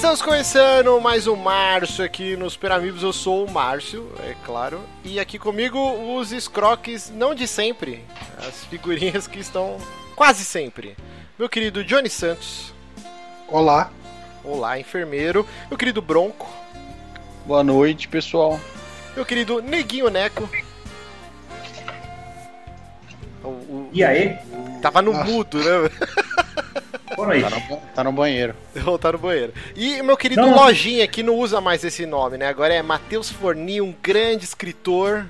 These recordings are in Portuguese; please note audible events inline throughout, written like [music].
Estamos começando mais um Márcio aqui nos Super Amigos. Eu sou o Márcio, é claro. E aqui comigo os escroques, não de sempre, as figurinhas que estão quase sempre. Meu querido Johnny Santos. Olá. Olá, enfermeiro. Meu querido Bronco. Boa noite, pessoal. Meu querido Neguinho Neco. O, o, e aí? Tava no Nossa. mudo, né? [laughs] Boa noite. Tá no, tá no banheiro. Vou [laughs] tá no banheiro. E meu querido não. Lojinha, que não usa mais esse nome, né? Agora é Matheus Forni, um grande escritor,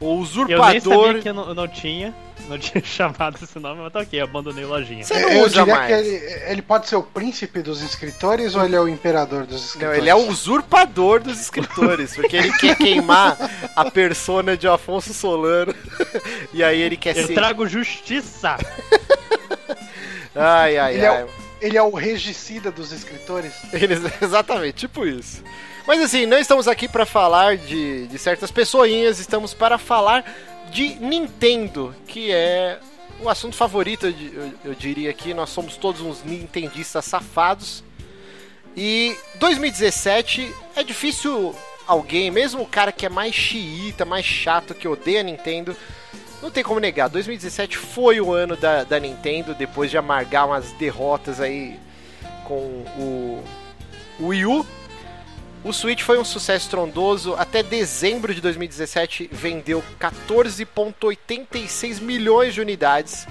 o usurpador. Eu nem sabia que eu não, eu não tinha não [laughs] tinha chamado esse nome, mas tá ok, abandonei lojinha. Você não eu usa mais. Ele, ele, pode ser o príncipe dos escritores ou ele é o imperador dos escritores? Não, ele é o usurpador dos escritores, porque ele quer queimar a persona de Afonso Solano. [laughs] e aí ele quer eu ser. Eu trago justiça! Ai, ai, ele ai. É o, ele é o regicida dos escritores? Ele, [laughs] exatamente, tipo isso. Mas assim, não estamos aqui para falar de, de certas pessoinhas, estamos para falar de Nintendo, que é o assunto favorito, eu, eu diria aqui. Nós somos todos uns nintendistas safados. E 2017 é difícil alguém, mesmo o cara que é mais xiita, mais chato, que odeia Nintendo, não tem como negar. 2017 foi o ano da, da Nintendo, depois de amargar umas derrotas aí com o, o Wii U. O Switch foi um sucesso estrondoso. Até dezembro de 2017 vendeu 14,86 milhões de unidades.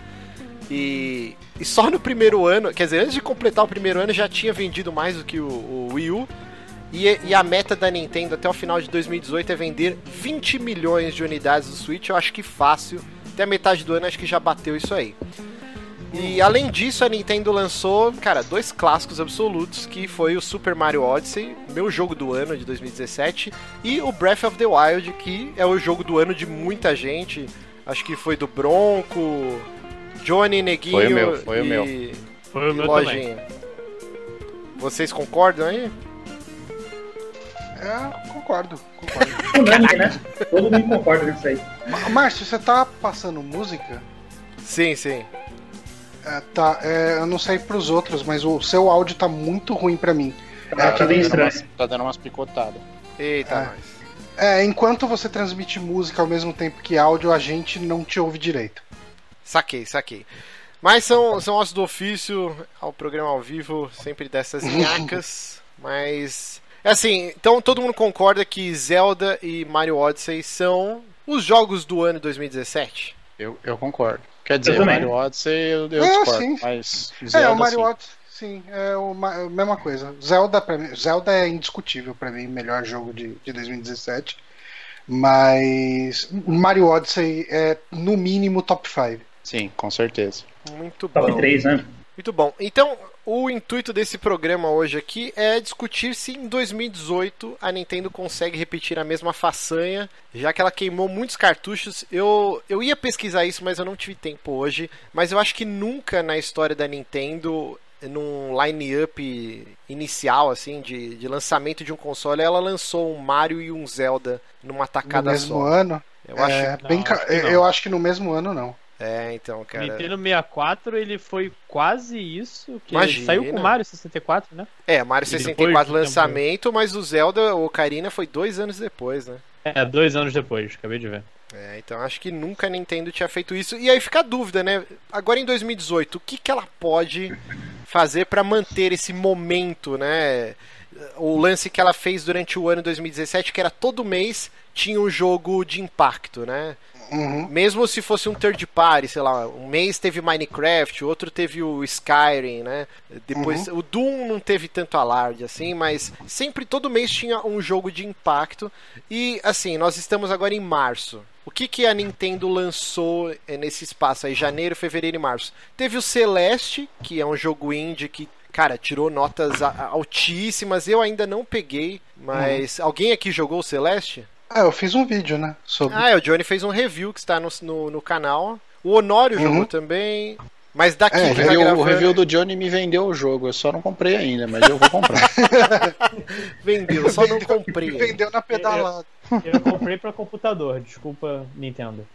E, e, só no primeiro ano, quer dizer, antes de completar o primeiro ano, já tinha vendido mais do que o, o Wii U. E, e, a meta da Nintendo até o final de 2018 é vender 20 milhões de unidades do Switch. Eu acho que fácil. Até a metade do ano acho que já bateu isso aí. E além disso, a Nintendo lançou, cara, dois clássicos absolutos, que foi o Super Mario Odyssey, meu jogo do ano de 2017, e o Breath of the Wild, que é o jogo do ano de muita gente. Acho que foi do Bronco, Johnny Neguinho foi o meu, foi e, o meu. Foi o meu Lojinha. Também. Vocês concordam aí? É, concordo, concordo. [laughs] Unânime, né? Todo mundo concorda com isso aí. Márcio, você tá passando música? Sim, sim. É, tá, é, eu não sei pros outros, mas o seu áudio tá muito ruim pra mim. Tá, tá bem estranho. Tá dando umas picotadas. Eita, é. Nós. É, enquanto você transmite música ao mesmo tempo que áudio, a gente não te ouve direito. Saquei, saquei. Mas são, são ossos do ofício ao programa ao vivo, sempre dessas nhacas. mas. É assim, então todo mundo concorda que Zelda e Mario Odyssey são os jogos do ano 2017? Eu, eu concordo. Quer dizer, o Mario Odyssey eu, eu é, discordo, sim. mas Zelda, É, o Mario sim. Odyssey, sim, é a é mesma coisa. Zelda, pra mim, Zelda é indiscutível para mim, melhor jogo de, de 2017. Mas Mario Odyssey é no mínimo top 5. Sim, com certeza. Muito bom. Top 3, né? Muito bom. Então, o intuito desse programa hoje aqui é discutir se em 2018 a Nintendo consegue repetir a mesma façanha, já que ela queimou muitos cartuchos. Eu, eu ia pesquisar isso, mas eu não tive tempo hoje. Mas eu acho que nunca na história da Nintendo, num line-up inicial, assim, de, de lançamento de um console, ela lançou um Mario e um Zelda numa tacada no mesmo só. ano? Eu, é, acho... bem não, ca... acho eu acho que no mesmo ano não. É, então, cara. Nintendo 64 ele foi quase isso. Que Imagina. Saiu com o Mario 64, né? É, Mario E 64 depois de lançamento, mas o Zelda, o Ocarina foi dois anos depois, né? É, dois anos depois, acabei de ver. É, então acho que nunca a Nintendo tinha feito isso. E aí fica a dúvida, né? Agora em 2018, o que, que ela pode fazer para manter esse momento, né? O lance que ela fez durante o ano 2017, que era todo mês tinha um jogo de impacto, né? Uhum. Mesmo se fosse um third party, sei lá, um mês teve Minecraft, outro teve o Skyrim, né? Depois Uhum. o Doom não teve tanto alarde assim, mas sempre todo mês tinha um jogo de impacto. E assim, nós estamos agora em março. O que, que a Nintendo lançou eh, nesse espaço aí, janeiro, fevereiro e março? Teve o Celeste, que é um jogo indie que cara, tirou notas altíssimas. Eu ainda não peguei, mas alguém aqui jogou o Celeste? É, eu fiz um vídeo, né? Sobre. Ah, é, o Johnny fez um review que está no, no, no canal. O Honório Uhum. jogou também. Mas daqui É, O tá review, o gravando, review do Johnny me vendeu o jogo, eu só não comprei ainda, mas eu vou comprar. [laughs] vendeu, só não comprei. Vendeu na pedalada. Eu comprei pra computador, desculpa, Nintendo.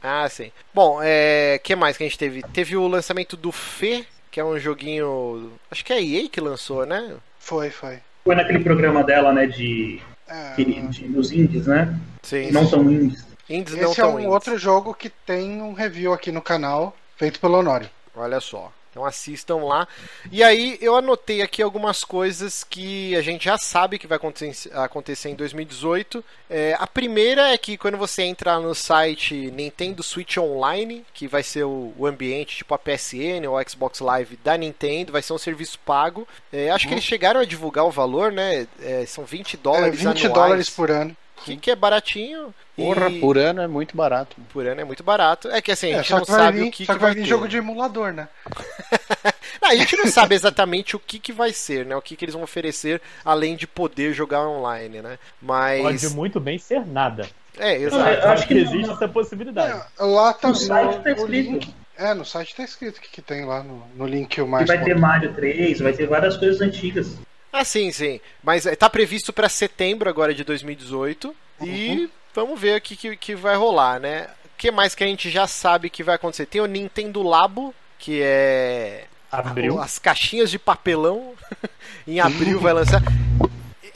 Ah, sim. Bom, é, que mais que a gente teve? Teve o lançamento do Fê, que é um joguinho. Acho que é a EA que lançou, né? Foi, foi. Foi naquele programa dela, né, de, É, que- dos indies, né? Sim. Não tão indies. Indies não esse é tão um indies. outro jogo que tem um review aqui no canal, feito pelo Honório. Olha só. Então assistam lá. E aí eu anotei aqui algumas coisas que a gente já sabe que vai acontecer, em 2018. É, a primeira é que quando você entrar no site Nintendo Switch Online, que vai ser o, o ambiente tipo a PSN ou a Xbox Live da Nintendo, vai ser um serviço pago. É, acho que eles chegaram a divulgar o valor, né? É, são 20 É, dólares 20 anuais, dólares por ano. Que, que é baratinho. Porra, e por ano é muito barato. por ano é muito barato. É que assim, a É, gente só não que sabe vir, o que, só que que vai vai vir ter. jogo de emulador, né? [laughs] Não, a gente não sabe exatamente o que, que vai ser, né? O que, que eles vão oferecer além de poder jogar online, né? Mas. Pode muito bem ser nada. É, exato. eu acho que existe não. essa possibilidade. É, lá tá No site tá escrito. É, no site tá escrito o que, que tem lá no, no link o mais. vai ter Mario 3, vai ter várias coisas antigas. Ah, sim, sim. Mas é, tá previsto para setembro agora de 2018. E vamos ver o que, que, que vai rolar, né? O que mais que a gente já sabe que vai acontecer? Tem o Nintendo Labo, que é Abriu. as caixinhas de papelão. [laughs] em abril vai lançar.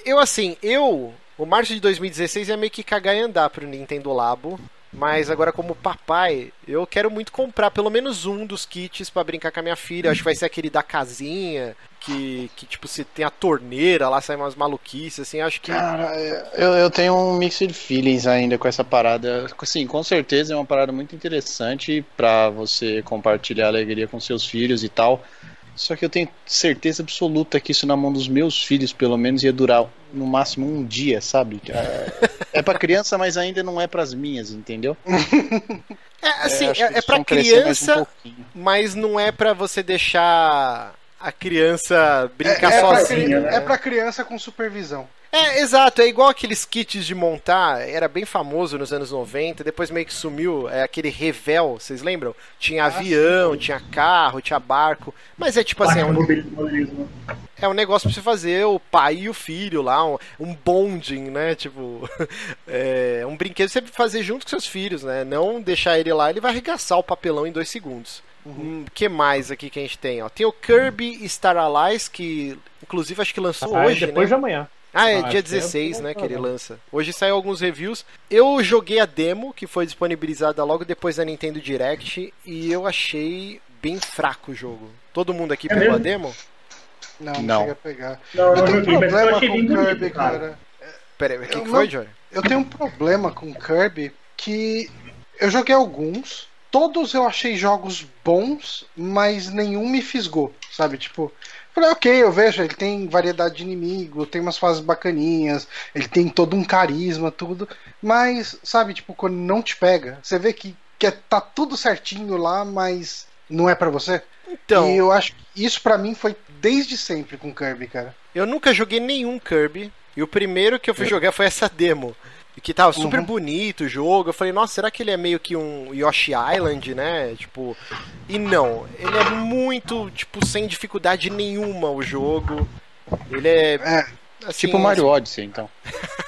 Eu, assim, eu. O março de 2016 ia meio que cagar e andar pro Nintendo Labo. Mas agora, como papai, eu quero muito comprar pelo menos um dos kits pra brincar com a minha filha. Acho que vai ser aquele da casinha, que, que tipo, se tem a torneira lá, sai umas maluquices, assim. Acho que. Cara, eu, eu tenho um mixed feelings ainda com essa parada. Sim, com certeza é uma parada muito interessante pra você compartilhar alegria com seus filhos e tal. Só que eu tenho certeza absoluta que isso na mão dos meus filhos, pelo menos, ia durar no máximo um dia, sabe? [laughs] É, é pra criança, mas ainda não é pras minhas, entendeu? É, assim, é, que é crescer mais um criança, pouquinho. mas não é pra você deixar a criança brincar é, pra, sozinha. né? é pra criança com supervisão. É, exato, é igual aqueles kits de montar, era bem famoso nos anos 90, depois meio que sumiu, é aquele revel, vocês lembram? Tinha avião, tinha carro, tinha barco, mas é tipo assim, é um, é um negócio pra você fazer o pai e o filho lá, um, um bonding, né? Tipo, [laughs] é um brinquedo pra você fazer junto com seus filhos, né? Não deixar ele lá, ele vai arregaçar o papelão em dois segundos. O que mais aqui que a gente tem? Ó? Tem o Kirby Star Allies, que inclusive acho que lançou Ah, hoje, depois né? de amanhã. Ah, é Ah, dia acho que é 16, né, que ele lança. Hoje saiu alguns reviews. Eu joguei a demo, que foi disponibilizada logo depois da Nintendo Direct, e eu achei bem fraco o jogo. Todo mundo aqui É pegou a mesmo? demo? Não, não, Não. cheguei a pegar. Não, Eu não tenho um problema com bonito, Kirby, cara. cara. Pera aí, o que, Eu que foi, Johnny? Eu tenho um problema com Kirby que eu joguei alguns, todos eu achei jogos bons, mas nenhum me fisgou, sabe? Tipo, falei, ok, eu vejo, ele tem variedade de inimigo, tem umas fases bacaninhas, ele tem todo um carisma, tudo, mas, sabe, tipo, quando não te pega, você vê que, que é- tá tudo certinho lá, mas não é pra você. Então, E eu acho que isso pra mim foi desde sempre com Kirby, cara. eu nunca joguei nenhum Kirby, e o primeiro que eu fui jogar foi essa demo. Que tava super Uhum. bonito o jogo. Eu falei, nossa, será que ele é meio que um Yoshi Island, né? Tipo. E não, ele é muito, tipo, sem dificuldade nenhuma o jogo. Ele é. É, assim, Tipo Mario Odyssey, então.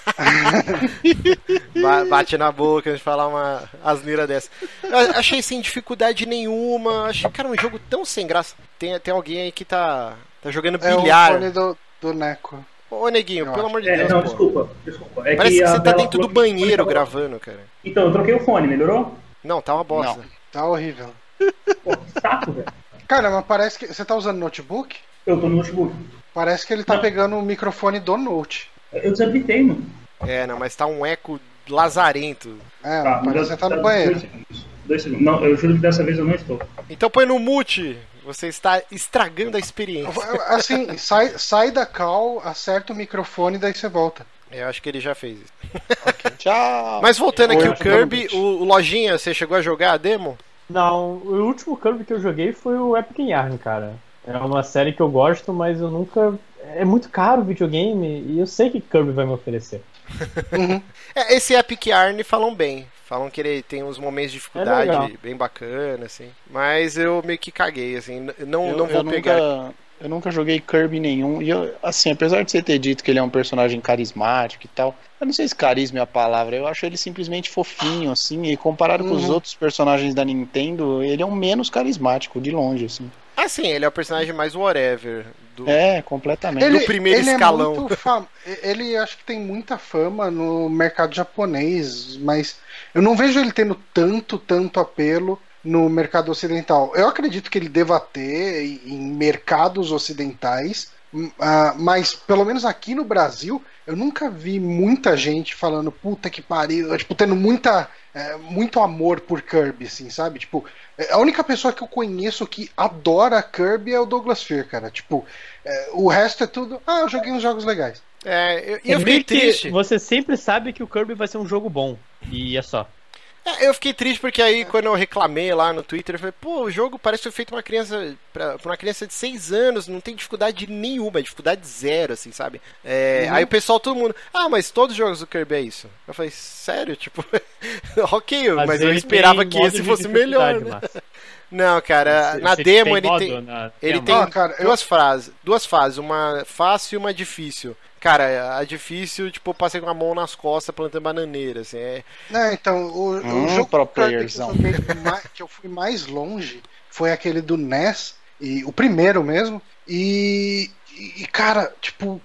[laughs] Ba- Bate na boca de falar uma asneira dessa. Eu achei sem dificuldade nenhuma. Achei, cara, um jogo tão sem graça. Tem, tem alguém aí que tá, tá jogando é o bilhar. fone do, do Neco. Ô, neguinho, Eu pelo acho. amor de É, Deus, não, pô. desculpa, desculpa. É Parece que a você tá dentro do que banheiro tava- gravando, cara. Então, eu troquei o fone, melhorou? Não, tá uma bosta. Tá horrível. Pô, que saco, velho. Cara, mas parece que. Você tá usando notebook? Eu tô no notebook. Parece que ele tá Não. pegando o microfone do Note. Eu desabilitei, mano. É, não, mas tá um eco lazarento. É, Tá, parece que você tá no banheiro. Dois segundos. Dois segundos. Não, eu juro que dessa vez eu não estou. Então põe no mute. Você está estragando a experiência. Assim, sai, sai da call, acerta o microfone e daí você volta. Eu acho que ele já fez isso. Tchau! Mas voltando aqui, o Kirby, o, o Lojinha, você chegou a jogar a demo? Não, o último Kirby que eu joguei foi o Epic Yarn, cara. É uma série que eu gosto, mas eu nunca. É muito caro o videogame e eu sei que Kirby vai me oferecer. [laughs] É, esse Epic Yarn falam bem. Falam que ele tem uns momentos de É dificuldade legal. bem bacana, assim. Mas eu meio que caguei, assim. Não, Eu, não vou eu pegar. Nunca, eu nunca joguei Kirby nenhum. E eu, assim, apesar de você ter dito que ele é um personagem carismático e tal, eu não sei se carisma é a palavra. Eu acho ele simplesmente fofinho, assim. E comparado com os Uhum. outros personagens da Nintendo, ele é um menos carismático, de longe, assim. Assim, ele é o personagem mais whatever. Do... É, completamente. Ele- primeiro ele escalão. É muito fam- Ele acho que tem muita fama no mercado japonês, mas eu não vejo ele tendo tanto, tanto apelo no mercado ocidental. Eu acredito que ele deva ter em mercados ocidentais, ah, mas pelo menos aqui no Brasil eu nunca vi muita gente falando puta que pariu, tipo tendo muita é, muito amor por Kirby, assim, sabe? Tipo, é, a única pessoa que eu conheço que adora Kirby é o Douglas Fear, cara. Tipo, é, o resto é tudo. Ah, eu joguei uns jogos legais. É, eu, e É eu fiquei triste. Você sempre sabe que o Kirby vai ser um jogo bom. E é só. É, eu fiquei triste porque aí quando eu reclamei lá no Twitter, eu falei, pô, o jogo parece ser feito pra uma criança. Pra, pra uma criança de 6 anos, não tem dificuldade nenhuma, é dificuldade zero, assim, sabe? É, Aí o pessoal, todo mundo, ah, mas todos os jogos do Kirby é isso. Eu falei, sério? Tipo, [laughs] ok, mas, eu ele esperava tem que esse fosse melhor, né? [laughs] Não, cara, Você- na você demo tem ele modo tem. na Ele demo? tem Ah, cara, eu- duas fases, duas fases, uma fácil e uma difícil. Cara, a difícil, tipo, eu passei com a mão nas costas plantando bananeira, assim, é... Né, então, o, Hum, o jogo pro que eu, joguei que eu fui mais longe foi aquele do NES, e, o primeiro mesmo. E, e, cara, tipo,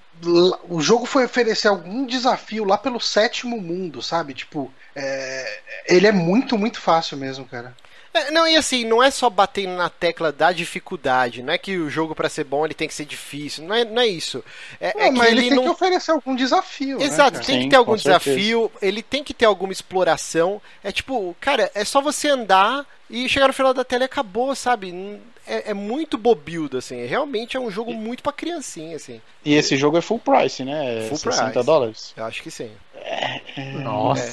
o jogo foi oferecer algum desafio lá pelo sétimo mundo, sabe? Tipo, é, ele é muito, muito fácil mesmo, cara. É, Não, e assim, não é só bater na tecla da dificuldade, não é que o jogo pra ser bom ele tem que ser difícil, não é, não é isso. É, Não, é que mas ele, ele tem não que oferecer algum desafio. né, Exato, cara? tem que ter algum com certeza. desafio, ele tem que ter alguma exploração. É tipo, cara, é só você andar e chegar no final da tela e acabou, sabe? É, é muito bobildo, assim. Realmente é um jogo muito pra criancinha, assim. E esse jogo é full price, né? Full 60 price. dólares. Eu acho que sim. Nossa.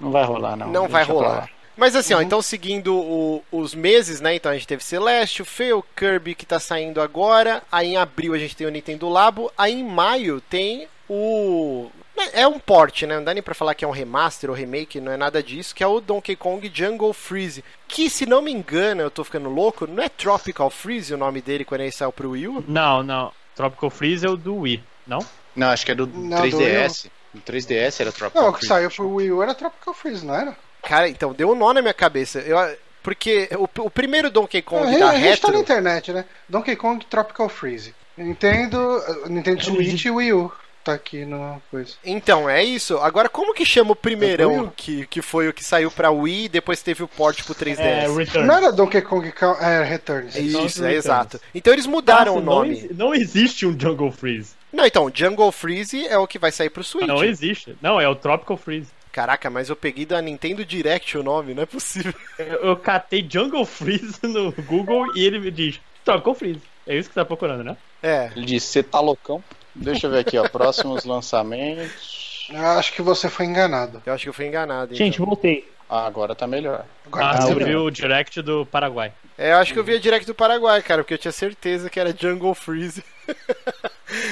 Não vai rolar, não. Não vai Deixa pra rolar. Mas assim, Uhum. ó, então seguindo o- os meses, né? Então a gente teve Celeste, o Fê, o Kirby que tá saindo agora. Aí em abril a gente tem o Nintendo Labo. Aí em maio tem o. É um port, né? Não dá nem pra falar que é um remaster ou remake, não é nada disso, que é o Donkey Kong Jungle Freeze. Que, se não me engano, eu tô ficando louco, não é Tropical Freeze o nome dele quando ele saiu pro Wii U? Não, não. Tropical Freeze é o do Wii, não? Não, acho que é do Não, 3DS. O 3DS era Tropical Não, o que Freeze. saiu pro Wii U era Tropical Freeze, não era? Cara, então, deu um nó na minha cabeça. Eu, porque o, o primeiro Donkey Kong a, da a gente tá Retro... na internet, né? Donkey Kong Tropical Freeze. Nintendo, uh, Nintendo Switch e Wii U. Tá aqui na coisa. Então, é isso. Agora, como que chama o É primeirão U? que, que foi o que saiu pra Wii e depois teve o port pro 3DS? É, Return. Não era Donkey Kong é, Returns. Isso, é Returns. exato. Então eles mudaram Nossa, o nome. Não, não existe um Jungle Freeze. Não, então, Jungle Freeze é o que vai sair pro Switch. Não existe. Não, é o Tropical Freeze. Caraca, mas eu peguei da Nintendo Direct o nome, não é possível. Eu, eu catei Jungle Freeze no Google e ele me diz Tropical Freeze. É isso que você tá procurando, né? É. Ele disse, você tá loucão? Deixa eu ver aqui, ó. Próximos lançamentos. Eu acho que você foi enganado. Eu acho que eu fui enganado. Gente, então. voltei. Ah, agora tá melhor. Agora Ah, tá eu melhor. vi o direct do Paraguai. É, eu acho que eu vi a Direct do Paraguai, cara, porque eu tinha certeza que era Jungle Freeze.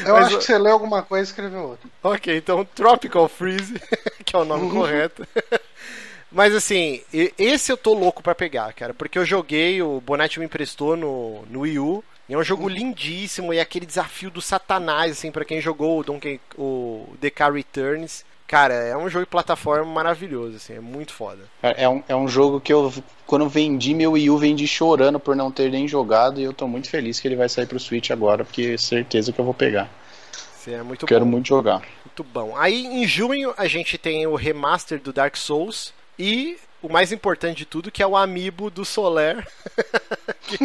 Eu Mas acho o- que você leu alguma coisa e escreveu outra. Ok, então Tropical Freeze, [laughs] que é o nome correto. [laughs] Mas assim, esse eu tô louco pra pegar, cara, porque eu joguei, o Bonatti me emprestou no, no Wii U, é um jogo lindíssimo, e é aquele desafio do satanás, assim, pra quem jogou o Donkey, o DK Returns. Cara, é um jogo de plataforma maravilhoso, assim, é muito foda. É um, é um jogo que eu, quando vendi meu Wii U, vendi chorando por não ter nem jogado. E eu tô muito feliz que ele vai sair pro Switch agora, porque é certeza que eu vou pegar. É muito Quero bom. muito jogar. Muito bom. Aí em junho a gente tem o remaster do Dark Souls e o mais importante de tudo, que é o amiibo do Soler. [laughs] que,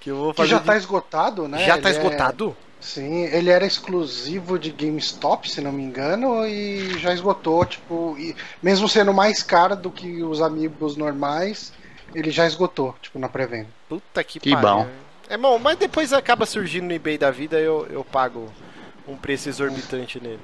que eu vou Que fazer. já de- tá esgotado, né? Já tá Ele é- esgotado? Sim, ele era exclusivo de GameStop, se não me engano, e já esgotou, tipo, e mesmo sendo mais caro do que os amigos normais, ele já esgotou, tipo, na pré-venda. Puta que, Que pariu. bom. É bom, mas depois acaba surgindo no eBay da vida eu, eu pago um preço exorbitante nele.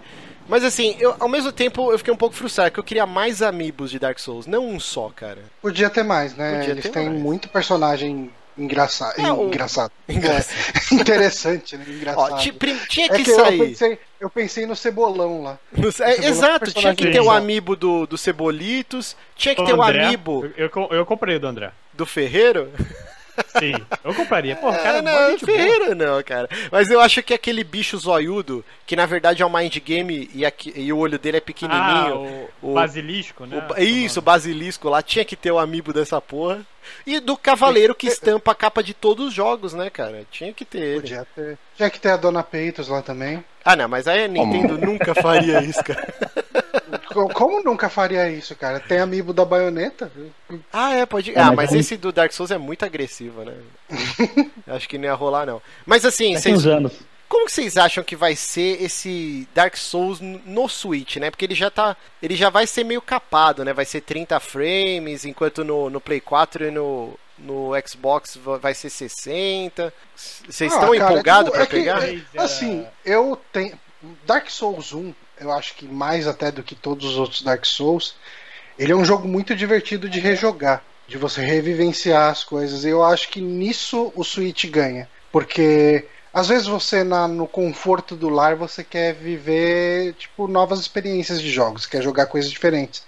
Mas assim, eu, ao mesmo tempo eu fiquei um pouco frustrado, porque eu queria mais amigos de Dark Souls, não um só, cara. Podia ter mais, né? Podia Eles têm mais. muito personagem engraçado. É, o- Engraçado. [laughs] Engraçado. É, [laughs] interessante, né? Engraçado. Ó, tinha é que, que eu sair. pensei, eu pensei no Cebolão lá. No- é, Cebolão exato, é tinha que ter o legal. amiibo do, do Cebolitos, tinha que O ter o André, amiibo Eu, eu, eu comprei o do André. do Ferreiro. [laughs] Sim, eu compraria. Pô, É, cara, não, mó gente boa. Ferreira não, cara. Mas eu acho que aquele bicho zoiudo, que na verdade é um mind game e, aqui- e o olho dele é Ah, pequenininho. o, o- basilisco, né? o isso, o basilisco lá, tinha que ter o amiibo dessa porra. E do cavaleiro que [laughs] estampa a capa de todos os jogos, né, cara? Tinha que ter ele. Podia ter. Tinha que ter a Dona Peitos lá também. Ah, não, mas aí a Nintendo nunca faria isso, cara. [laughs] Co- Como nunca faria isso, cara? Tem amiibo da baioneta? Ah, é, pode. É, Ah, mas esse do Dark Souls é muito agressivo, né? [laughs] Acho que não ia rolar, não. Mas assim, Daqui vocês uns anos. Como que vocês acham que vai ser esse Dark Souls no Switch, né? Porque ele já tá. Ele já vai ser meio capado, né? Vai ser 30 frames, enquanto no, no Play 4 e no, no Xbox va- vai ser 60. S- Vocês Ah, estão cara, empolgados tipo, pra é que- pegar? É, Assim, eu tenho. Dark Souls 1, eu acho que mais até do que todos os outros Dark Souls, ele é um jogo muito divertido de rejogar, de você revivenciar as coisas. E eu acho que nisso o Switch ganha. Porque às vezes você, na- no conforto do lar, você quer viver tipo, novas experiências de jogos, quer jogar coisas diferentes.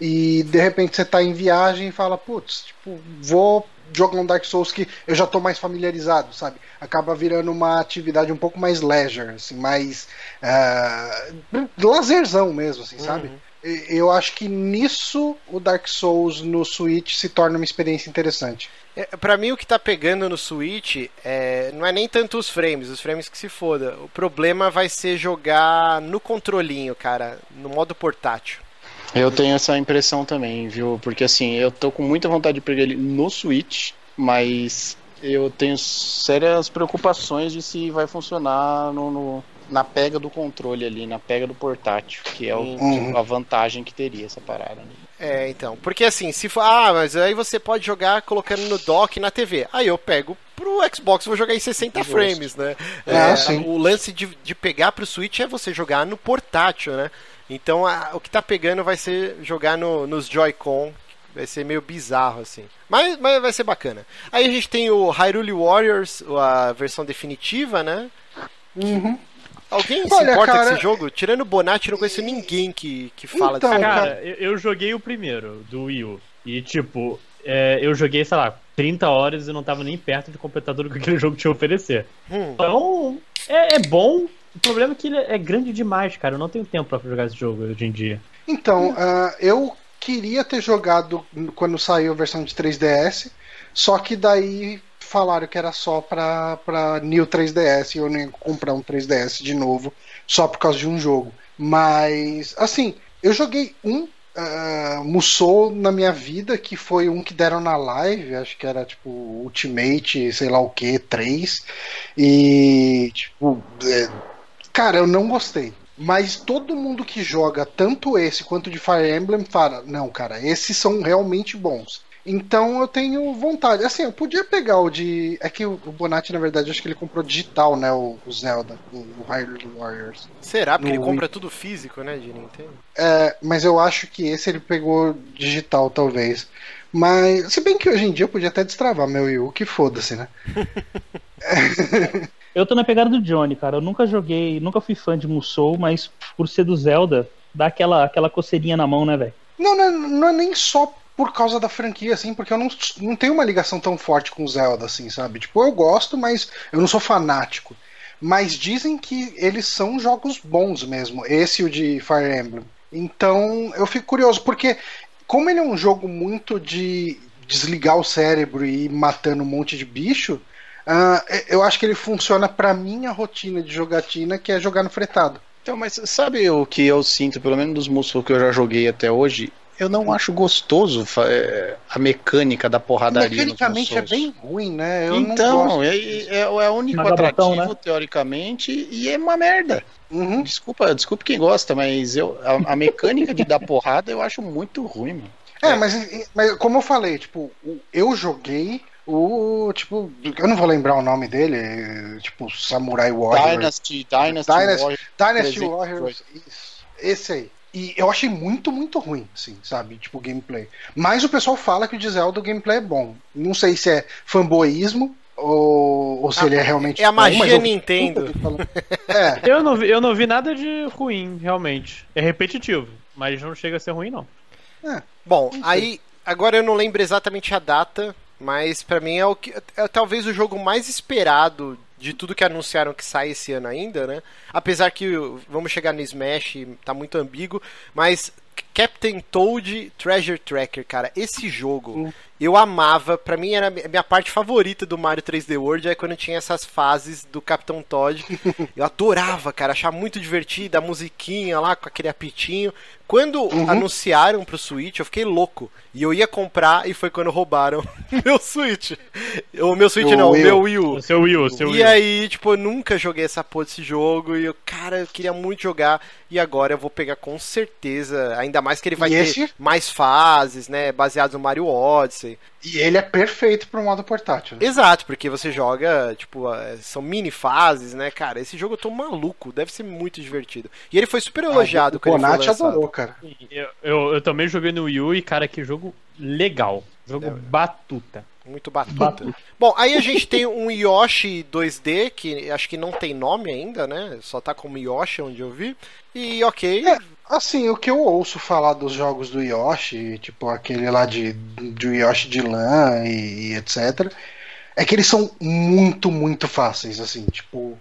E de repente você tá em viagem e fala, putz, tipo, vou um Dark Souls que eu já tô mais familiarizado, sabe? Acaba virando uma atividade um pouco mais leisure, assim, mais ah, lazerzão mesmo, assim, sabe? Uhum. E- Eu acho que nisso o Dark Souls no Switch se torna uma experiência interessante. É, pra mim, o que tá pegando no Switch é, não é nem tanto os frames, os frames que se foda. O problema vai ser jogar no controlinho, cara, no modo portátil. Eu tenho essa impressão também, viu? Porque assim, eu tô com muita vontade de pegar ele no Switch, mas eu tenho sérias preocupações de se vai funcionar no, no- na pega do controle ali, na pega do portátil, que é o- Uhum. a vantagem que teria essa parada. Né? É, então. Porque assim, se for. Ah, mas aí você pode jogar colocando no dock na TV. Aí eu pego pro Xbox e vou jogar em 60 Justo. frames, né? Ah, É, sim. O lance de, de pegar pro Switch é você jogar no portátil, né? Então a- o que tá pegando vai ser jogar no- nos Joy-Con. Vai ser meio bizarro, assim. Mas, mas vai ser bacana. Aí a gente tem o Hyrule Warriors, a versão definitiva, né? Alguém se Olha, importa com cara, esse jogo? Tirando o Bonatti, eu não conheço ninguém que, que fala Então, desse cara, Cara, eu, eu joguei o primeiro, do Wii U. E, tipo, é, eu joguei, sei lá, 30 horas e não tava nem perto de completar tudo que aquele jogo tinha a oferecer. Hum. Então, é, é bom. O problema é que ele é grande demais, cara. Eu não tenho tempo pra jogar esse jogo hoje em dia. Então, ah, eu queria ter jogado quando saiu a versão de 3DS, só que daí falaram que era só pra, pra New 3DS e eu nem comprar um 3DS de novo só por causa de um jogo. Mas, assim, eu joguei um uh, Musou na minha vida, que foi um que deram na live, acho que era tipo Ultimate, sei lá o que, 3. E, tipo, é, cara, eu não gostei. Mas todo mundo que joga tanto esse quanto de Fire Emblem fala: não, cara, esses são realmente bons. Então eu tenho vontade. Assim, eu podia pegar o de. É que o Bonatti, na verdade, acho que ele comprou digital, né? O, Zelda, o, o Hyrule Warriors. Será? Porque No ele compra tudo físico, né, de Nintendo? É, mas eu acho que esse ele pegou digital, talvez. Mas, se bem que hoje em dia eu podia até destravar meu Wii U, que foda-se, né? [laughs] [laughs] Eu tô na pegada do Johnny, cara. Eu nunca joguei, nunca fui fã de Musou, mas por ser do Zelda, dá aquela, aquela coceirinha na mão, né, velho? Não, não é, não é nem só por causa da franquia, assim, porque eu não, não tenho uma ligação tão forte com o Zelda, assim, sabe? Tipo, eu gosto, mas eu não sou fanático. Mas dizem que eles são jogos bons mesmo, esse e o de Fire Emblem. Então eu fico curioso, porque como ele é um jogo muito de desligar o cérebro e ir matando um monte de bicho, ah, eu acho que ele funciona pra minha rotina de jogatina, que é jogar no fretado. Então, mas sabe o que eu sinto, pelo menos dos músculos que eu já joguei até hoje? Eu não acho gostoso é, a mecânica da porradaria. nos Mecanicamente é bem ruim, né? Eu não então, gosto. é, é, é o único Mas dá botão, atrativo, né? teoricamente, e é uma merda. Uhum. Desculpa, desculpa quem gosta, mas eu, a, a mecânica de dar porrada eu acho muito ruim, mano. É, mas, mas como eu falei, tipo, eu joguei o, tipo, eu não vou lembrar o nome dele, tipo, Samurai Warriors. Dynasty, Dynasty, Dynasty- Warrior. Dynasty Warriors, isso, esse aí. E eu achei muito, muito ruim, assim, sabe? Tipo, o gameplay. Mas o pessoal fala que o de Zelda o gameplay é bom. Não sei se é fanboísmo ou, ou se Ah, ele é realmente é a bom, magia eu vi Nintendo. [laughs] É, Eu não vi, eu não vi nada de ruim, realmente. É repetitivo, mas não chega a ser ruim, não. Bom, aí agora eu não lembro exatamente a data, Mas pra mim é o que é talvez o jogo mais esperado de tudo que anunciaram que sai esse ano ainda, né? Apesar que vamos chegar no Smash, tá muito ambíguo, mas Captain Toad Treasure Tracker, cara, esse jogo eu amava, pra mim era a minha parte favorita do Mario 3D World é quando tinha essas fases do Capitão Toad. [laughs] Eu adorava, cara, achava muito divertida a musiquinha lá com aquele apitinho. Quando anunciaram pro Switch, eu fiquei louco. E eu ia comprar e foi quando roubaram [laughs] meu Switch. O meu Switch O não, o Wii U. meu Wii U. O seu Will, o seu E Will. aí, tipo, eu nunca joguei essa porra desse jogo e eu, cara, eu queria muito jogar e agora eu vou pegar com certeza, ainda mais que ele vai E ter esse? mais fases, né, baseados no Mario Odyssey. E ele é perfeito pro modo portátil. né? Exato, porque você joga, tipo, são mini fases, né, cara, esse jogo eu tô maluco, deve ser muito divertido. E ele foi super elogiado Ah, o quando ele foi Bonatti lançado. adorou, cara. Eu, eu, eu também joguei no Wii U e, cara, que jogo legal. Jogo É. batuta. Muito batuta. Batuta. Bom, aí a gente tem um Yoshi 2D, que acho que não tem nome ainda, né? Só tá como Yoshi onde eu vi. E ok, É. Assim, o que eu ouço falar dos jogos do Yoshi, tipo aquele lá de, de Yoshi de lã e, e etc, é que eles são muito, muito fáceis, assim, tipo.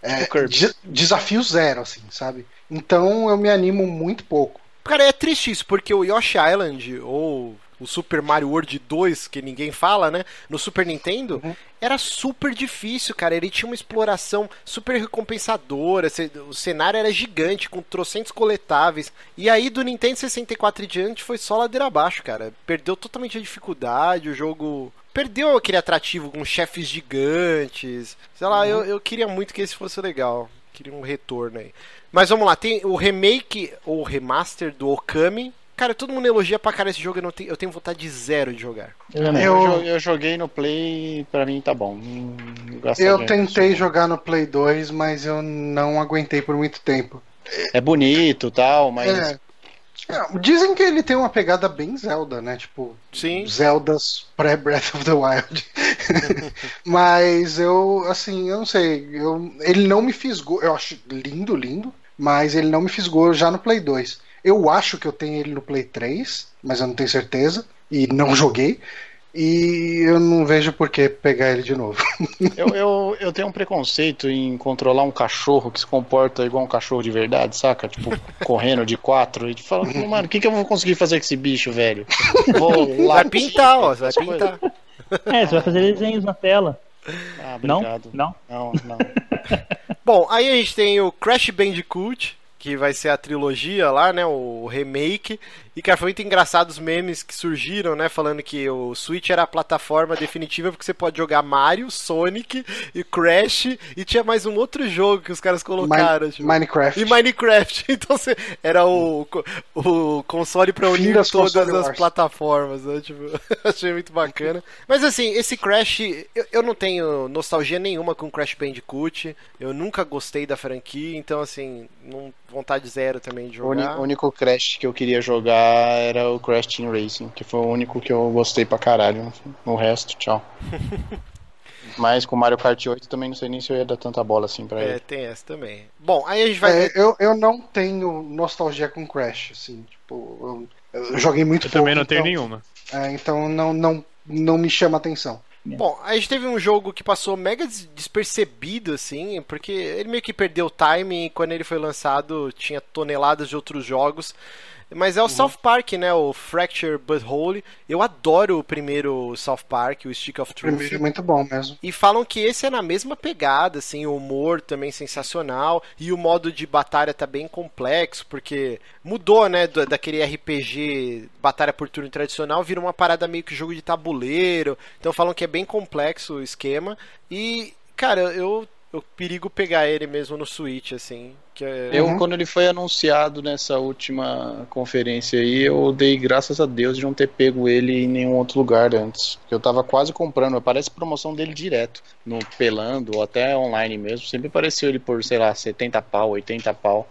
É, O Kirby. de- desafio zero, assim, sabe? Então eu me animo muito pouco. Cara, é triste isso, porque o Yoshi Island, ou o Super Mario World 2, que ninguém fala, né? No Super Nintendo, Uhum. era super difícil, cara. Ele tinha uma exploração super recompensadora. O cenário era gigante, com trocentos coletáveis. E aí, do Nintendo 64 e diante, foi só ladeira abaixo, cara. Perdeu totalmente a dificuldade, o jogo. Perdeu aquele atrativo com chefes gigantes. Sei lá, eu, eu queria muito que esse fosse legal. Queria um retorno aí. Mas vamos lá, tem o remake ou remaster do Okami. Cara, todo mundo elogia pra cara esse jogo, eu, não tenho, eu tenho vontade de zero de jogar. Eu. Eu- Eu, jo- eu joguei no Play e pra mim tá bom. Eu tentei jogar no Play 2, mas eu não aguentei por muito tempo. É bonito tal, mas. É. É, Dizem que ele tem uma pegada bem Zelda, né? Tipo, Sim. Zeldas pré-Breath of the Wild. [laughs] mas eu, assim, eu não sei. Eu, ele não me fisgou. Eu acho lindo, lindo. Mas ele não me fisgou já no Play 2. Eu acho que eu tenho ele no Play 3, mas eu não tenho certeza. E não [laughs] joguei. E eu não vejo por que pegar ele de novo. [laughs] Eu, eu, eu tenho um preconceito em controlar um cachorro que se comporta igual um cachorro de verdade, saca? Tipo, [laughs] correndo de quatro. E fala, mano, o que, que eu vou conseguir fazer com esse bicho, velho? Vou lá. Vai pintar, ó, vai coisas. pintar. É, você vai fazer desenhos na tela. Ah, Não? obrigado. Não? Não, não. [laughs] Bom, aí a gente tem o Crash Bandicoot, que vai ser a trilogia lá, né? O remake. E, cara, foi muito engraçado os memes que surgiram, né? Falando que o Switch era a plataforma definitiva porque você pode jogar Mario, Sonic e Crash. E tinha mais um outro jogo que os caras colocaram. Min- tipo, Minecraft. E Minecraft. [laughs] Então você, era o, o console pra Fim unir das todas as wars. plataformas, né? Tipo, [laughs] achei muito bacana. Mas assim, esse Crash, eu, eu não tenho nostalgia nenhuma com Crash Bandicoot. Eu nunca gostei da franquia, então assim, não, vontade zero também de jogar. o único Crash que eu queria jogar era o Crash Team Racing, que foi o único que eu gostei pra caralho. O resto, tchau. [laughs] Mas com Mario Kart 8 também não sei nem se eu ia dar tanta bola assim pra É, ele. tem essa também. Bom, aí a gente vai É, eu, eu não tenho nostalgia com Crash, assim, tipo, eu, eu joguei muito Eu também pouco, não tenho então, nenhuma. é, então não, não, não me chama atenção. Bom, a gente teve um jogo que passou mega des- despercebido, assim, porque ele meio que perdeu o timing e quando ele foi lançado tinha toneladas de outros jogos. Mas é o South Park, né? O Fracture But Whole. Eu adoro o primeiro South Park, o Stick of O primeiro é Truth. muito bom mesmo. E falam que esse é na mesma pegada, assim, o humor também sensacional. E o modo de batalha tá bem complexo, porque mudou, né, da- daquele RPG batalha por turno tradicional, virou uma parada meio que jogo de tabuleiro. Então falam que é bem complexo o esquema. E, cara, eu, eu perigo pegar ele mesmo no Switch, assim. Que é... Eu, Uhum. quando ele foi anunciado nessa última conferência aí, eu dei graças a Deus de não ter pego ele em nenhum outro lugar antes. Porque eu tava quase comprando, aparece promoção dele direto, no Pelando, ou até online mesmo. Sempre apareceu ele por, sei lá, 70 pau, 80 pau.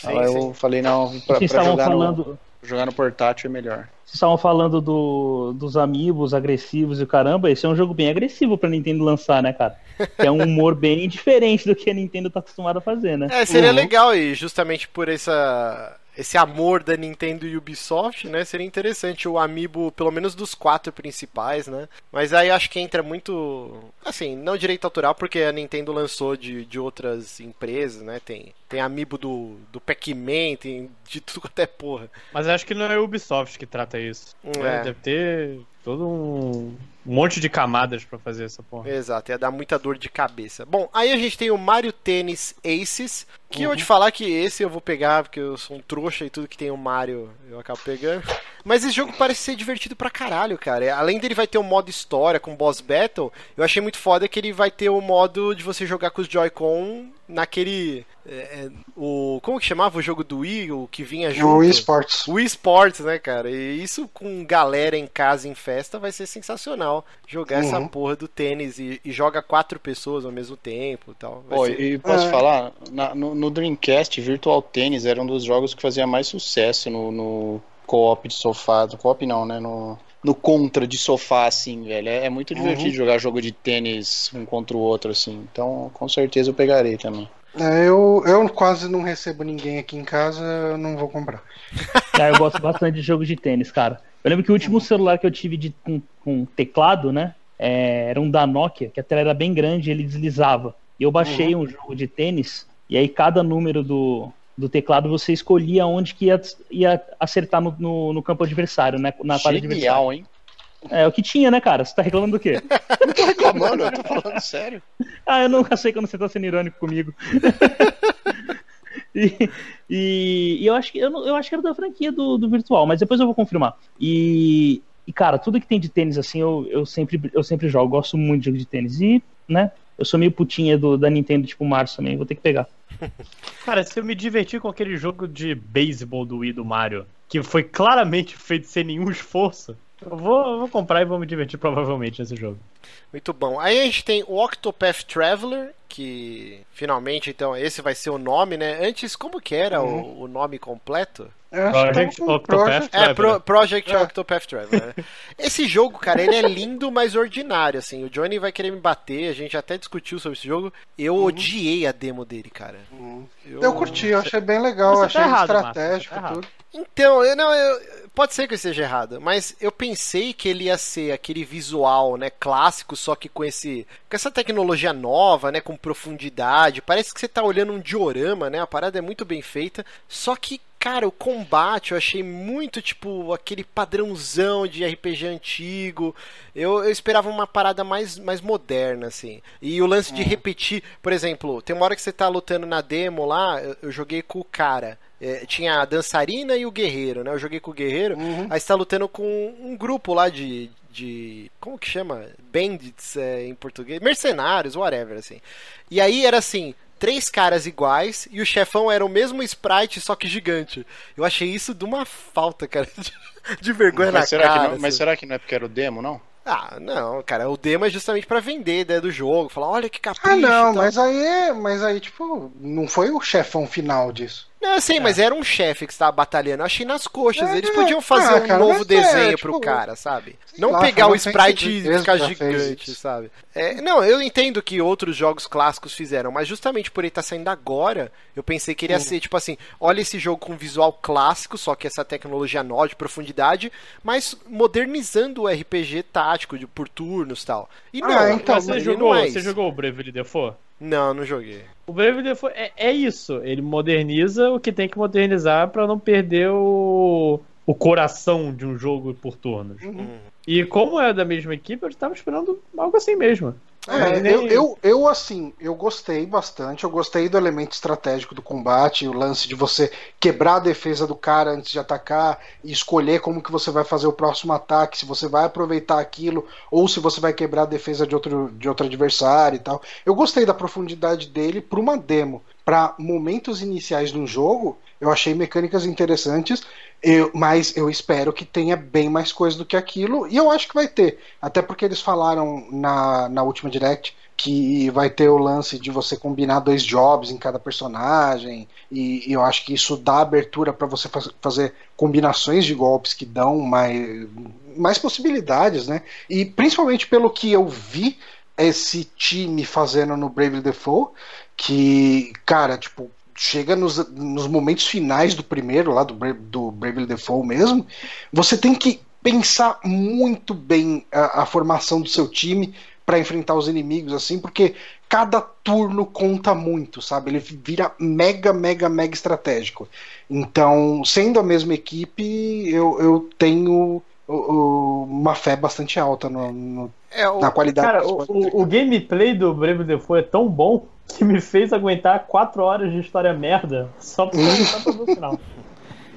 Sim, Aí eu sim. falei, não, pra, pra jogar, falando. no, jogar no portátil é melhor. Vocês estavam falando do, dos amigos agressivos e o caramba, esse é um jogo bem agressivo pra Nintendo lançar, né, cara? Que é um humor bem diferente do que a Nintendo tá acostumada a fazer, né? É, seria Uhum. legal e justamente por essa esse amor da Nintendo e Ubisoft, né? Seria interessante o amiibo, pelo menos dos quatro principais, né? Mas aí acho que entra muito. Assim, não direito autoral, porque a Nintendo lançou de, de outras empresas, né? Tem, tem amiibo do, do Pac-Man, tem de tudo até porra. Mas acho que não é a Ubisoft que trata isso. É. Deve ter todo um monte de camadas pra fazer essa porra. Exato, ia dar muita dor de cabeça. Bom, aí a gente tem o Mario Tennis Aces, que eu vou te falar que esse eu vou pegar, porque eu sou um trouxa e tudo que tem o Mario eu acabo pegando. Mas esse jogo parece ser divertido pra caralho, cara. Além dele vai ter o modo história com boss battle, eu achei muito foda que ele vai ter o modo de você jogar com os Joy-Con naquele. é, é, o Como que chamava o jogo do Wii, o que vinha junto? O Wii Sports. O eSports, né, cara? E isso com galera em casa, em festa, vai ser sensacional. Jogar essa Uhum. porra do tênis e, e joga quatro pessoas ao mesmo tempo e tal. Vai Pô, ser- e posso É. falar, Na- no, no Dreamcast, Virtual Tennis era um dos jogos que fazia mais sucesso no, no co-op de sofá. No co-op não, né? No, no contra de sofá, assim, velho. É, é muito divertido Uhum. jogar jogo de tênis um contra o outro, assim. Então, com certeza eu pegarei também. É, eu, eu quase não recebo ninguém aqui em casa, eu não vou comprar. Cara, [laughs] eu gosto bastante de jogo de tênis, cara. Eu lembro que o último celular que eu tive de, com, com teclado, né? é, era um da Nokia, que a tela era bem grande e ele deslizava. E eu baixei um jogo de tênis, e aí cada número do, do teclado você escolhia onde que ia, ia acertar no, no, no campo adversário, né? Na quadra adversária. Genial, hein? É o que tinha, né, cara? Você tá reclamando do quê? Não [laughs] tô reclamando, eu tô falando sério. Ah, eu nunca [laughs] sei quando você tá sendo irônico comigo. [laughs] [laughs] e, e- e eu, acho que, eu, eu acho que era da franquia do, do virtual, mas depois eu vou confirmar. E, e, cara, tudo que tem de tênis assim, eu, eu, sempre, eu sempre jogo. Gosto muito de jogo de tênis. E, né, eu sou meio putinha do, da Nintendo, tipo Márcio também, vou ter que pegar. [laughs] Cara, se eu me divertir com aquele jogo de beisebol do Wii do Mario, que foi claramente feito sem nenhum esforço, eu vou, eu vou comprar e vou me divertir provavelmente nesse jogo. Muito bom. Aí a gente tem o Octopath Traveler, que finalmente, então, esse vai ser o nome, né? Antes, como que era o, o nome completo? Eu acho que Project Octopath Project- É, Traveler. Pro- Project É. Octopath Traveler. né? [laughs] Esse jogo, cara, ele é lindo, mas ordinário, assim. O Johnny vai querer me bater, a gente até discutiu sobre esse jogo. Eu odiei a demo dele, cara. Uhum. Eu curti, eu achei bem legal, Você tá achei errado, Márcio, estratégico tá e tudo. Então, eu não, eu, pode ser que eu esteja errado, mas eu pensei que ele ia ser aquele visual, né, clássico, só que com esse, com essa tecnologia nova, né, com profundidade. Parece que você tá olhando um diorama, né? A parada é muito bem feita, só que Cara, o combate eu achei muito tipo aquele padrãozão de RPG antigo. Eu, eu esperava uma parada mais, mais moderna, assim. E o lance de repetir, por exemplo, tem uma hora que você tá lutando na demo lá, eu, eu joguei com o cara. É, tinha a dançarina e o guerreiro, né? Eu joguei com o guerreiro. Uhum. Aí você tá lutando com um grupo lá de. de como que chama? Bandits é, em português? Mercenários, whatever, assim. E aí era assim. Três caras iguais e o chefão era o mesmo sprite, só que gigante. Eu achei isso de uma falta, cara, [laughs] de, de vergonha Mas na será, cara. que não, mas assim. será que não é porque era o demo, não? Ah, não, cara, o demo é justamente pra vender a ideia do jogo, falar, olha que capricho. Ah, não, mas aí, é- mas aí, tipo, não foi o chefão final disso. Não, eu sei, mas era um chefe que estava batalhando. Eu achei nas coxas. É, Eles podiam fazer ah, um cara, novo é, desenho tipo, pro cara, sabe? Não lá, pegar o sprite e ficar fez gigante, sabe? É, não, eu entendo que outros jogos clássicos fizeram, mas justamente por ele estar saindo agora, eu pensei que ele ia ser tipo assim: olha esse jogo com visual clássico, só que essa tecnologia nova de profundidade, mas modernizando o RPG tático de, por turnos e tal. E não, Ah, então, Mas você, jogou, não é você jogou o Bravely Default? Não, não joguei. O Bravely Default é, é isso. Ele moderniza o que tem que modernizar pra não perder o, o coração de um jogo por turnos. Uhum. E como é da mesma equipe, eu estava esperando algo assim mesmo. É, nem- eu, eu, eu, assim, eu gostei bastante. Eu gostei do elemento estratégico do combate, o lance de você quebrar a defesa do cara antes de atacar e escolher como que você vai fazer o próximo ataque, se você vai aproveitar aquilo ou se você vai quebrar a defesa de outro, de outro adversário e tal. Eu gostei da profundidade dele para uma demo. Para momentos iniciais do jogo, eu achei mecânicas interessantes, eu, mas eu espero que tenha bem mais coisa do que aquilo, e eu acho que vai ter. Até porque eles falaram na, na última Direct que vai ter o lance de você combinar dois jobs em cada personagem, e, e eu acho que isso dá abertura para você faz- fazer combinações de golpes que dão mais, mais possibilidades, né? E principalmente pelo que eu vi esse time fazendo no Bravely Default, que, cara, tipo, chega nos, nos momentos finais do primeiro, lá do, do Bravely Default mesmo, você tem que pensar muito bem a, a formação do seu time para enfrentar os inimigos, assim, porque cada turno conta muito, sabe? Ele vira mega, mega, mega estratégico. Então, sendo a mesma equipe, eu, eu tenho uma fé bastante alta no- no- É, o, na qualidade Cara, o, o gameplay do Brave Default é tão bom que me fez aguentar 4 horas de história merda só pra ver o final.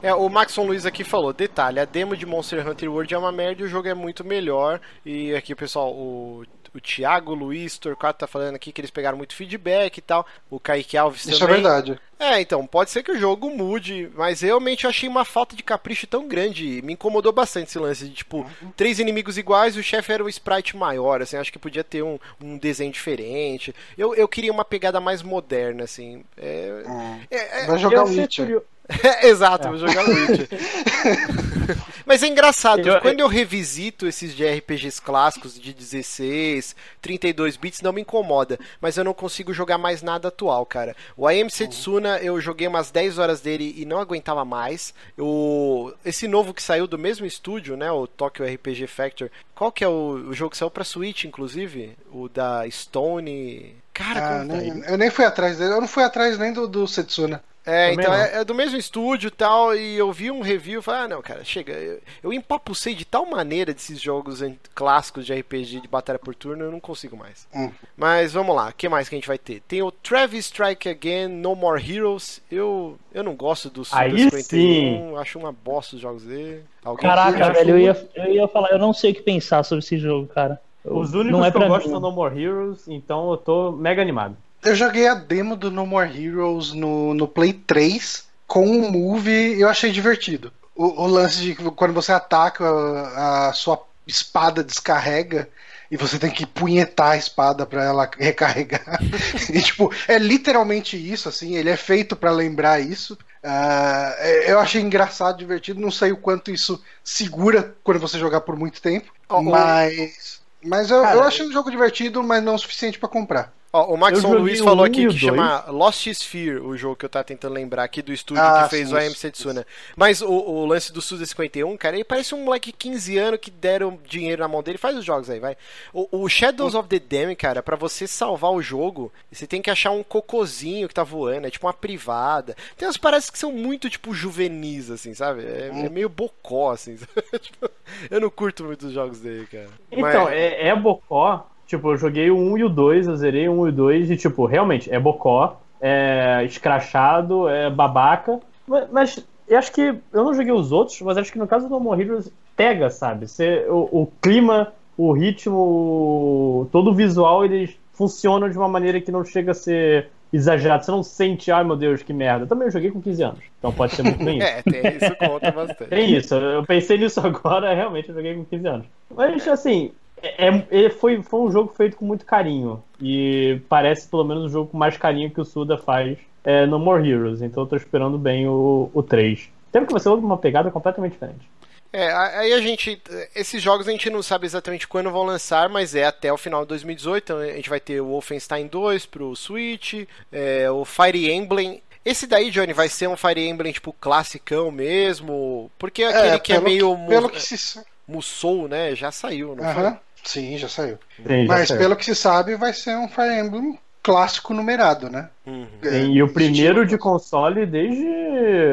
É, o Maxon Luiz aqui falou, detalhe, a demo de Monster Hunter World é uma merda e o jogo é muito melhor. E aqui pessoal, o, o Thiago Luiz Torquato tá falando aqui que eles pegaram muito feedback e tal. O Kaique Alves Isso é também. verdade. É, então, pode ser que o jogo mude, mas realmente eu achei uma falta de capricho tão grande. Me incomodou bastante esse lance de, tipo, três inimigos iguais e o chefe era um sprite maior, assim, acho que podia ter um, um desenho diferente. Eu, eu queria uma pegada mais moderna, assim. É, Hum. é- é- Vai jogar o Witcher. curio- é, [laughs] exato, vou jogar Witcher. [laughs] Mas é engraçado, Eu- quando eu revisito esses de RPGs clássicos de 16, 32 bits, não me incomoda, mas eu não consigo jogar mais nada atual, cara. O Am Setsuna, eu joguei umas 10 horas dele e não aguentava mais. O, esse novo que saiu do mesmo estúdio, né, o Tokyo RPG Factor, qual que é o, o jogo que saiu pra Switch, inclusive? O da Stone... Cara, Ah, como... nem- eu nem fui atrás dele, eu não fui atrás nem do, do Setsuna. É, Também então é, é do mesmo estúdio e tal, e eu vi um review e falei, ah, não, cara, chega. Eu, eu empapucei de tal maneira desses jogos clássicos de RPG de batalha por turno, eu não consigo mais. Hum. Mas vamos lá, o que mais que a gente vai ter? Tem o Travis Strike Again, No More Heroes. Eu, eu não gosto do Suda Aí 51, acho uma bosta os jogos dele. Alguém Caraca, velho, eu ia, eu ia falar, eu não sei o que pensar sobre esse jogo, cara. Eu- Os únicos não é que eu gosto são No More Heroes, então eu tô mega animado. Eu joguei a demo do No More Heroes no, no Play 3 com um movie eu achei divertido. O, o lance de que quando você ataca, a, a sua espada descarrega e você tem que punhetar a espada pra ela recarregar. [laughs] e, tipo, é literalmente isso, assim, ele é feito pra lembrar isso. É- eu achei engraçado, divertido. Não sei o quanto isso segura quando você jogar por muito tempo, Ó, o- mas. Mas eu, Cara, eu achei um jogo divertido, mas não o suficiente pra comprar. Ó, o Maxon joguei Luiz o falou um aqui o que chama Lost Sphere, o jogo que eu tava tentando lembrar aqui do estúdio Ah, que fez sim, o AM isso, Setsuna. Mas o, o lance do Suda 51, cara, ele parece um moleque de 15 anos que deram dinheiro na mão dele. Faz os jogos aí, vai. O, o Shadows of the Dam, cara, pra você salvar o jogo, você tem que achar um cocôzinho que tá voando, é tipo uma privada. Tem umas paradas que são muito, tipo, juvenis, assim, sabe? É, é meio bocó, assim. [laughs] Tipo, eu não curto muito os jogos dele, cara. Então, Mas- é, é Bocó. Tipo, eu joguei o 1 e o 2, eu zerei o 1 e o 2, e, tipo, realmente, é Bocó, é escrachado, é babaca. Mas, mas eu acho que. Eu não joguei os outros, mas acho que no caso do No More Heroes pega, sabe? Você, o, o clima, o ritmo, todo o visual, eles funcionam de uma maneira que não chega a ser exagerado. Você não sente, ai meu Deus, que merda. Eu também joguei com 15 anos, então pode ser muito bem [laughs] isso. É, tem isso, conta bastante. Tem isso, eu pensei nisso [laughs] agora, realmente eu joguei com 15 anos. Mas assim, é, é- foi, foi um jogo feito com muito carinho. E parece pelo menos um jogo com mais carinho que o Suda faz é, no More Heroes. Então eu tô esperando bem o, o 3. Teve que vai ser uma pegada completamente diferente. É, aí a gente. Esses jogos a gente não sabe exatamente quando vão lançar, mas é até o final de 2018. Então a gente vai ter o Wolfenstein 2 pro Switch, é, o Fire Emblem. Esse daí, Johnny, vai ser um Fire Emblem tipo classicão mesmo? Porque aquele que é meio mu- pelo que se Musou, né? Já saiu, não Aham, Sim, já saiu. Sim, já Mas sei. pelo que se sabe, vai ser um Fire Emblem clássico numerado, né? Uhum. Sim, e o primeiro de console desde.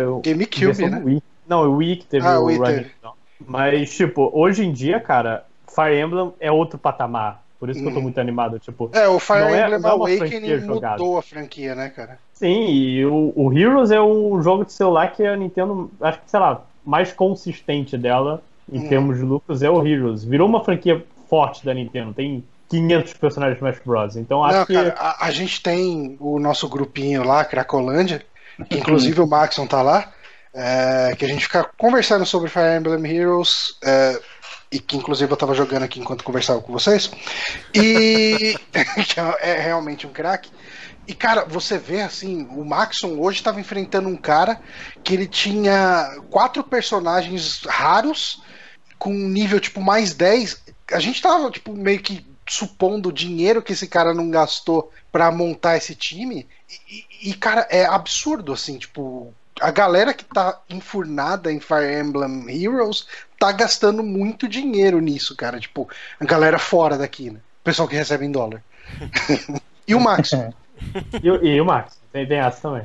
o- GameCube, né? Wii. Não, o Wii que teve Ah, o o Wii. Dawn. Mas, tipo, hoje em dia, cara, Fire Emblem é outro patamar. Por isso que eu tô Uhum. muito animado. Tipo, É, o Fire Não é- Emblem não é uma franquia Awakening jogada. mudou a franquia, né, cara? Sim, e o, o Heroes é um jogo de celular que a Nintendo, acho que, sei lá, mais consistente dela em Hum. termos de lucros é o Heroes. Virou uma franquia forte da Nintendo, tem 500 personagens de Smash Bros. Então acho Não, que. cara, a, a gente tem o nosso grupinho lá, Cracolândia, que inclusive o Maxon tá lá, é, que a gente fica conversando sobre Fire Emblem Heroes, é, e que inclusive eu tava jogando aqui enquanto conversava com vocês, e [laughs] que é realmente um craque. E cara, você vê assim, o Maxon hoje estava enfrentando um cara que ele tinha quatro personagens raros com um nível tipo mais 10. A gente tava tipo meio que supondo o dinheiro que esse cara não gastou pra montar esse time. E, e- cara, é absurdo, assim, tipo. A galera que tá enfurnada em Fire Emblem Heroes tá gastando muito dinheiro nisso, cara. Tipo, a galera fora daqui, né? O pessoal que recebe em dólar. [laughs] e o Max? [laughs] E, o- e o Max, tem, tem essa também.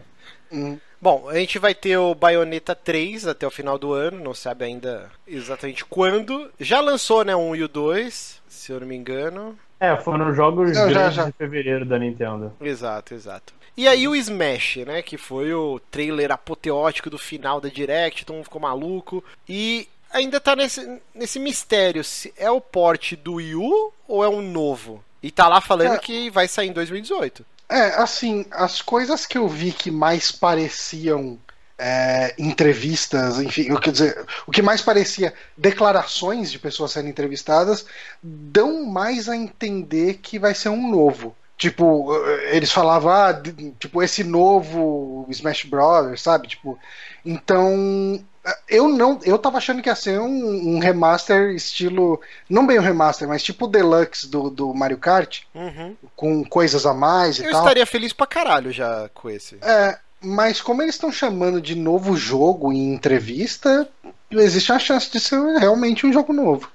Hum, Bom, a gente vai ter o Bayonetta 3 até o final do ano, não sabe ainda exatamente quando. Já lançou, né, um e o 2, se eu não me engano. É, foram jogos Não, já, grandes já. de fevereiro da Nintendo. Exato, exato. E aí o Smash, né, que foi o trailer apoteótico do final da Direct, todo mundo ficou maluco. E ainda tá nesse, nesse mistério, se é o port do Wii U ou é um novo? E tá lá falando É. que vai sair em 2018. É, assim, as coisas que eu vi que mais pareciam é, entrevistas, enfim, eu quer dizer, o que mais parecia declarações de pessoas sendo entrevistadas, dão mais a entender que vai ser um novo. Tipo, eh, eles falavam, ah, tipo, esse novo Smash Brothers, sabe? Tipo, então. Eu não. Eu tava achando que ia ser um, um remaster estilo. Não bem um remaster, mas tipo o Deluxe do, do Mario Kart, Uhum. com coisas a mais e Eu tal. estaria feliz pra caralho já com esse. É, mas como eles estão chamando de novo jogo em entrevista, existe a chance de ser realmente um jogo novo.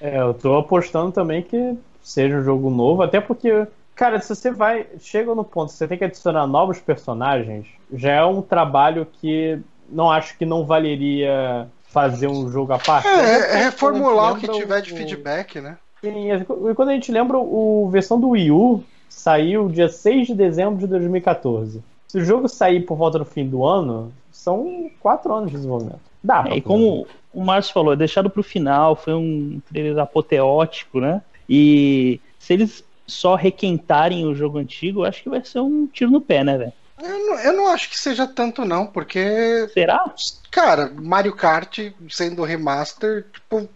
É. É, eu tô apostando também que seja um jogo novo, até porque, cara, se você vai. Chega no ponto, você tem que adicionar novos personagens, já é um trabalho que não acho que não valeria fazer um jogo à parte. É, é reformular o que tiver de o- feedback, né? Sim, e quando a gente lembra, o versão do Wii U saiu dia 6 de dezembro de 2014. Se o jogo sair por volta do fim do ano, são quatro anos de desenvolvimento. Dá É, e como o Márcio falou, é deixado pro final, foi um trailer apoteótico, né? E se eles só requentarem o jogo antigo, eu acho que vai ser um tiro no pé, né, velho? Eu não, eu não acho que seja tanto, não, porque, Será? cara, Mario Kart sendo remaster, tipo,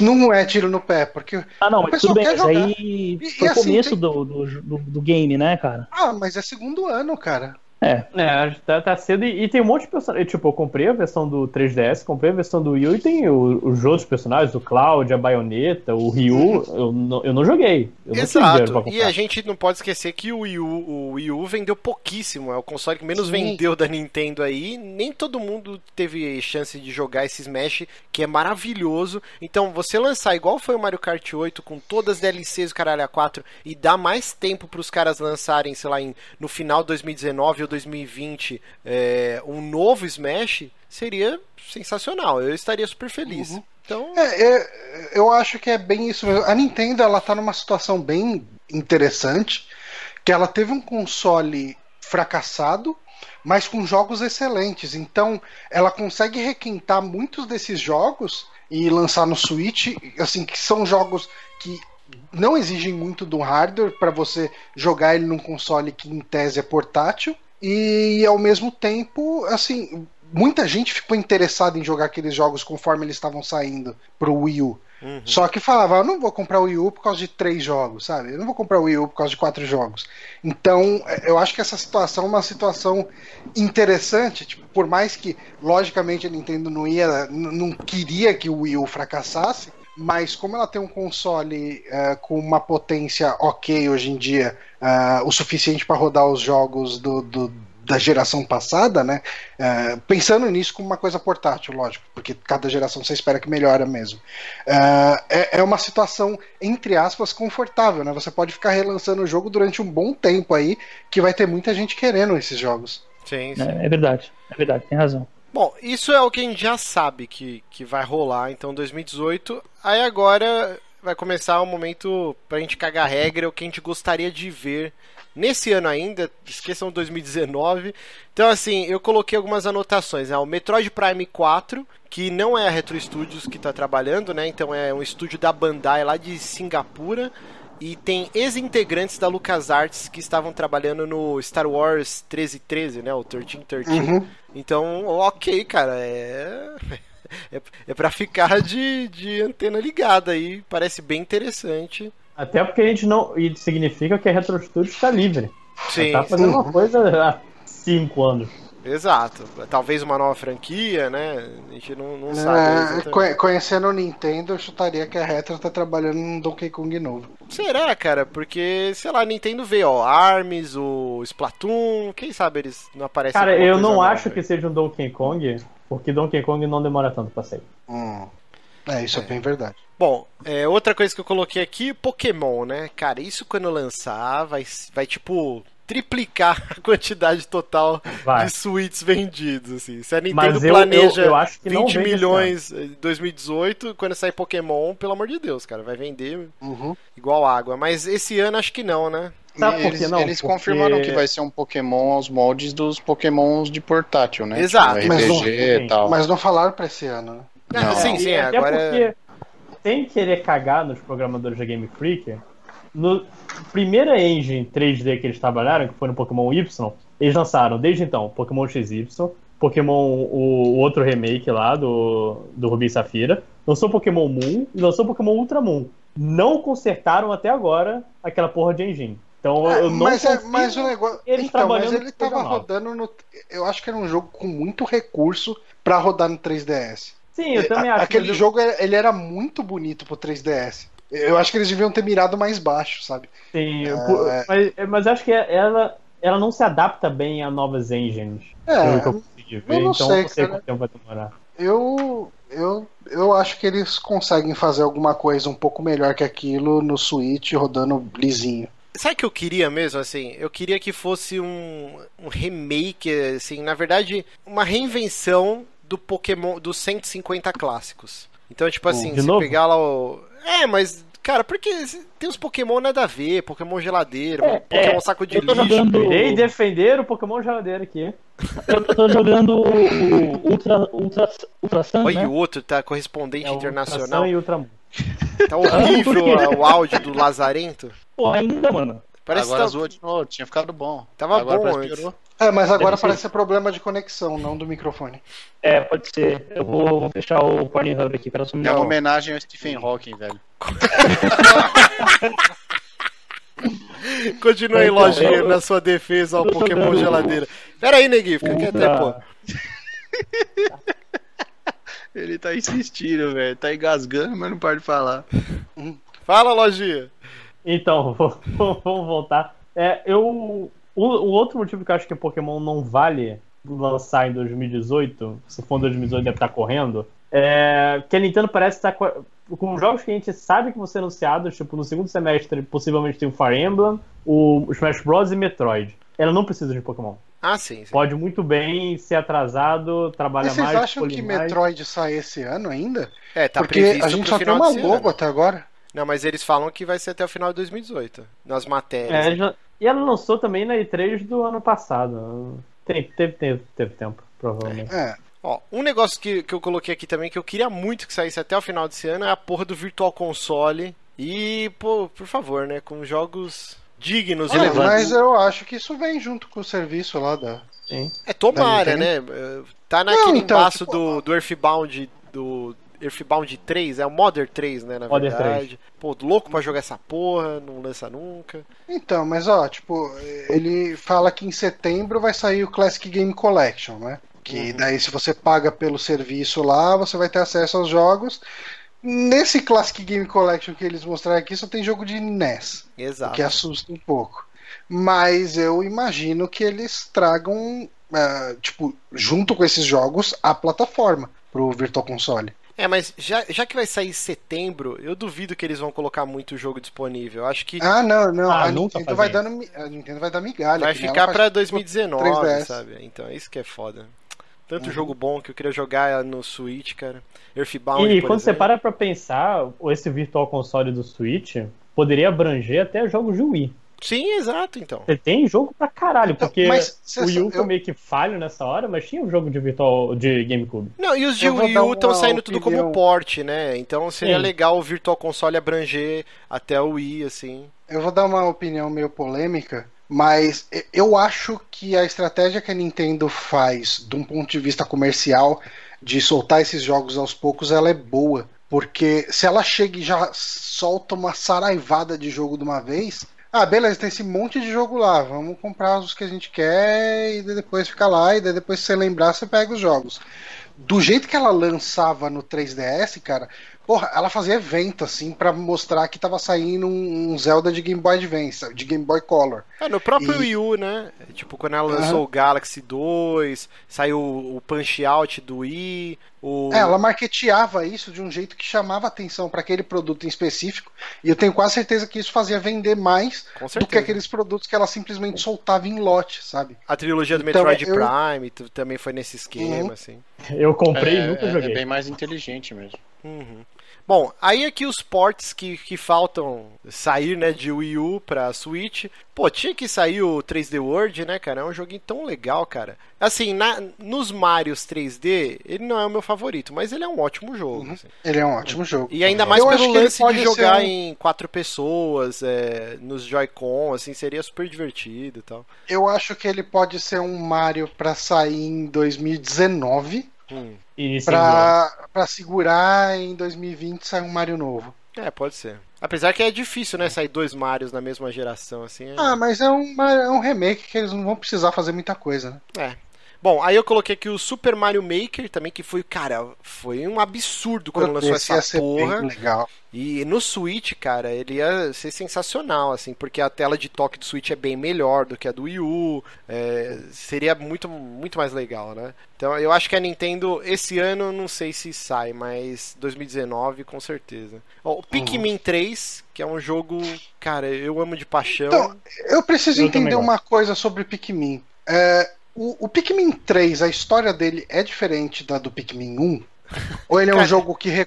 não é tiro no pé, porque. Ah, não, mas tudo bem, mas aí E- foi o assim, começo tem- do, do, do, do game, né, cara? Ah, mas é segundo ano, cara. É, É, tá, tá cedo e, e tem um monte de personagens. Tipo, eu comprei a versão do 3DS, comprei a versão do Wii U e tem o- os outros personagens, o Cloud, a Bayonetta, o Ryu. Eu não, eu não joguei. Eu não Exato. comprar. E a gente não pode esquecer que o Wii U, o Wii U vendeu pouquíssimo. É o console que menos Sim. vendeu da Nintendo aí. Nem todo mundo teve chance de jogar esse Smash, que é maravilhoso. Então, você lançar igual foi o Mario Kart 8, com todas as DLCs do caralho A4, e dar mais tempo pros caras lançarem, sei lá, em, no final de 2019 ou 2020, é, um novo Smash, seria sensacional. Eu estaria super feliz. Uhum. Então, É, é, eu acho que é bem isso mesmo. A Nintendo ela tá numa situação bem interessante, que ela teve um console fracassado, mas com jogos excelentes. Então, ela consegue requentar muitos desses jogos e lançar no Switch, assim, que são jogos que não exigem muito do hardware para você jogar ele num console que em tese é portátil e ao mesmo tempo, assim, muita gente ficou interessada em jogar aqueles jogos conforme eles estavam saindo pro Wii U. uhum. Só que falava, eu não vou comprar o Wii U por causa de três jogos, sabe? Eu não vou comprar o Wii U por causa de quatro jogos. Então, eh, eu acho que essa situação é uma situação interessante, tipo, por mais que, logicamente, a Nintendo não ia, não queria que o Wii U fracassasse, mas como ela tem um console eh, com uma potência ok hoje em dia, ah, o suficiente para rodar os jogos do, do- da geração passada, né? Eh, pensando nisso como uma coisa portátil, lógico, porque cada geração você espera que melhora mesmo. É, é uma situação, entre aspas, confortável, né? Você pode ficar relançando o jogo durante um bom tempo aí, que vai ter muita gente querendo esses jogos. sim, sim. é, é verdade, é verdade, tem razão. Bom, isso é o que a gente já sabe que, que vai rolar, então 2018. Aí agora vai começar o momento pra gente cagar regra, o que a gente gostaria de ver nesse ano ainda, esqueçam 2019. Então assim, eu coloquei algumas anotações, né? O Metroid Prime 4, que não é a Retro Studios que tá trabalhando, né? Então é um estúdio da Bandai lá de Singapura. E tem ex-integrantes da LucasArts que estavam trabalhando no Star Wars 1313, né? O 1313. Uhum. Então, ok, cara, é. [laughs] É, é pra ficar de, de antena ligada aí, parece bem interessante. Até porque a gente não. E significa que a Retro Studios está livre. Sim, tá fazendo uma coisa há cinco anos. Exato. Talvez uma nova franquia, né? A gente não, não É, sabe. conhe- conhecendo o Nintendo, eu chutaria que a Retro tá trabalhando num Donkey Kong novo. Será, cara? Porque, sei lá, a Nintendo vê, ó, ARMS, o Splatoon, quem sabe eles não aparecem Cara, eu não nova acho aí. que seja um Donkey Kong, porque Donkey Kong não demora tanto pra sair. Hum. É, isso é, bem verdade. Bom, é, outra coisa que eu coloquei aqui, Pokémon, né? Cara, isso quando lançar vai, vai tipo, triplicar a quantidade total Vai. de suítes vendidos, assim. Se a Nintendo Mas eu, planeja eu, eu acho que não 20 vem esse milhões em 2018, quando sair Pokémon, pelo amor de Deus, cara, vai vender Uhum. igual água. Mas esse ano acho que não, né? Sabe eles não? eles Porque- confirmaram que vai ser um Pokémon aos moldes dos Pokémons de portátil, né? Exato. Tipo, Mas não- e tal. Mas não falaram pra esse ano, né? Não, Não. sim, sim, E até agora... porque, sem querer cagar nos programadores da Game Freak, no primeira engine 3D que eles trabalharam, que foi no Pokémon Y, eles lançaram desde então Pokémon XY, Pokémon, o, o outro remake lá do, do Rubi e Safira, lançou Pokémon Moon e lançou Pokémon Ultra Moon. Não consertaram até agora aquela porra de engine. Então eu não mas, é, mas o negócio. eles Então, mas ele tava nova. rodando no. Eu acho que era um jogo com muito recurso pra rodar no 3DS. Sim, eu também A- acho. Aquele jogo ele era muito bonito pro 3DS. Eu acho que eles deviam ter mirado mais baixo, sabe? Sim, É. mas, mas acho que ela, ela não se adapta bem a novas engines. pelo que eu É, consegui ver, eu não então sei, não sei cara. quanto tempo vai demorar. eu, eu, eu acho que eles conseguem fazer alguma coisa um pouco melhor que aquilo no Switch rodando lisinho. Sabe o que eu queria mesmo, assim? Eu queria que fosse um, um remake, assim, na verdade, uma reinvenção do Pokémon, dos 150 clássicos. Então, tipo assim, se novo? pegar lá o... É, mas, cara, porque tem uns Pokémon nada a ver, Pokémon geladeira, É, Pokémon é, saco de eu tô lixo. jogando- Irei defender o Pokémon geladeira aqui. Eu tô jogando o o Ultra, Ultra, Ultra Sun, Olha, né? o outro tá correspondente É internacional. Ultrasan e Ultramon. Tá horrível [laughs] o áudio do Lazarento. Pô, ainda, mano. Parece Agora que tá... zoou de novo, tinha ficado bom. Tava Agora bom antes. piorou. É, mas agora Deve parece ser problema de conexão, não do microfone. É, pode ser. Eu vou, vou fechar o Pornhub aqui, pera só um É uma homenagem ao Stephen Hawking, velho. [laughs] Continua aí, Então, lojinha, eu- na sua defesa ao Pokémon geladeira. Pera aí, neguinho, fica quieto aí, pô. [laughs] Ele tá insistindo, velho. Tá engasgando, mas não para de falar. Fala, lojinha. Então, vou- [laughs] vamos voltar. É, eu, o, o outro motivo que eu acho que o Pokémon não vale lançar em 2018, se for em 2018 deve estar correndo, é que a Nintendo parece estar com, com jogos que a gente sabe que vão ser anunciados, tipo, no segundo semestre possivelmente tem o Fire Emblem, o Smash Bros e Metroid. Ela não precisa de Pokémon. Ah, sim, sim. Pode muito bem ser atrasado, trabalhar Mas vocês mais, acham que mais. Metroid sai esse ano ainda? É, tá Porque previsto a gente pro só tem uma logo ano. até agora. Não, mas eles falam que vai ser até o final de 2018, nas matérias. É, já- E ela lançou também na E3 do ano passado. Tem, teve, teve, teve tempo, provavelmente. É. Ó, um negócio que, que eu coloquei aqui também, que eu queria muito que saísse até o final desse ano, é a porra do Virtual Console. E, pô, por favor, né, com jogos dignos. Ah, relevantes. mas eu acho que isso vem junto com o serviço lá da. Sim. É, tomara, Da né? Tá naquele então, passo tipo, do, do Earthbound, do Earthbound 3, é o Modern 3, né, na Modern verdade. Pô, louco pra jogar essa porra, não lança nunca. Então, mas ó, tipo, ele fala que em setembro vai sair o Classic Game Collection, né? Que daí, se você paga pelo serviço lá, você vai ter acesso aos jogos. Nesse Classic Game Collection que eles mostraram aqui, só tem jogo de NES, o Exato. que assusta um pouco. Mas eu imagino que eles tragam, ah, tipo, junto com esses jogos, a plataforma pro Virtual Console. É, mas já, já que vai sair em setembro, eu duvido que eles vão colocar muito jogo disponível. Eu Acho que Ah, não, não. Ah, a, nunca Nintendo vai dando, a Nintendo vai dar migalha. vai ficar pra faz 2019, 3DS. sabe? Então, é isso que é foda. Tanto Uhum. jogo bom que eu queria jogar no Switch, cara. Earthbound, E por quando você exemplo. para pra pensar, esse Virtual Console do Switch poderia abranger até jogos de Wii. Sim, exato, então. Você tem jogo pra caralho, Então, porque o Wii U eu- meio que falho nessa hora, mas tinha um jogo de Virtual de GameCube. Não, e os de Wii U estão saindo tudo opinião. como port, né? Então seria Sim. legal o Virtual Console abranger até o Wii, assim. Eu vou dar uma opinião meio polêmica, mas eu acho que a estratégia que a Nintendo faz, de um ponto de vista comercial, de soltar esses jogos aos poucos, ela é boa. Porque se ela chega e já solta uma saraivada de jogo de uma vez, ah, beleza, tem esse monte de jogo lá, vamos comprar os que a gente quer e depois fica lá, e depois se você lembrar, você pega os jogos. Do jeito que ela lançava no 3DS, cara, porra, ela fazia evento, assim, pra mostrar que tava saindo um um Zelda de Game Boy Advance, de Game Boy Color. É, no próprio E- Wii U, né? Tipo, quando ela lançou Aham. o Galaxy 2, saiu o Punch Out do Wii, o... É, ela marketeava isso de um jeito que chamava atenção pra aquele produto em específico, e eu tenho quase certeza que isso fazia vender mais com do que aqueles produtos que ela simplesmente soltava em lote, sabe? A trilogia do Então, Metroid eu- Prime também foi nesse esquema, Uhum. assim. Eu comprei é, e nunca é- joguei. é bem mais inteligente mesmo. Uhum. Bom, aí aqui os ports que, que faltam sair, né, de Wii U pra Switch. Pô, tinha que sair o 3D World, né, cara? É um joguinho tão legal, cara. Assim, na, nos Marios 3D, ele não é o meu favorito, mas ele é um ótimo jogo. Uhum. assim. Ele é um ótimo jogo. E ainda mais Eu pelo lance de jogar um- em quatro pessoas, é, nos Joy-Con, assim, seria super divertido e tal. Eu acho que ele pode ser um Mario pra sair em 2019, Hum. E pra segurar em 2020 sair um Mario novo. É, pode ser. Apesar que é difícil, né, sair dois Marios na mesma geração, assim. é- Ah, mas é um, é um remake que eles não vão precisar fazer muita coisa, né? Bom, aí eu coloquei aqui o Super Mario Maker também, que foi, cara, foi um absurdo quando lançou Esse ia essa ser porra. bem legal. E no Switch, cara, ele ia ser sensacional, assim, porque a tela de toque do Switch é bem melhor do que a do Wii U. é, seria muito, muito mais legal, né? Então eu acho que a Nintendo, esse ano, não sei se sai, mas 2019 com certeza. Ó, o Pikmin 3, que é um jogo, cara, eu amo de paixão. Então, Eu preciso Eu entender uma coisa sobre Pikmin. É, o, o Pikmin 3, a história dele é diferente da do Pikmin 1? Ou ele é um Cara- jogo que. re-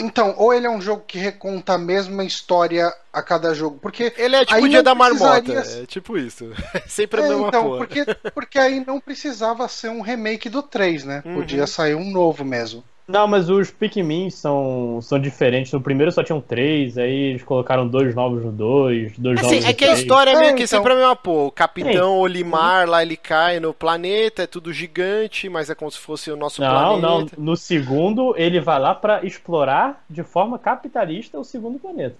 Então, ou ele é um jogo que reconta a mesma história a cada jogo? Porque. Ele é tipo o dia da marmota, precisaria- é tipo isso. [laughs] Sempre a É, mesma então, porra. porque, porque aí não precisava ser um remake do 3, né? Uhum. Podia sair um novo mesmo. Não, mas os Pikmin são, são diferentes. No primeiro só tinham três, aí eles colocaram dois novos no dois, dois novos Assim, no é que a três. história é É, meio que então. sempre a mesma porra. O Capitão Olimar lá, ele cai no planeta, é tudo gigante, mas é como se fosse o nosso Não, não. planeta. No segundo, ele vai lá pra explorar de forma capitalista o segundo planeta.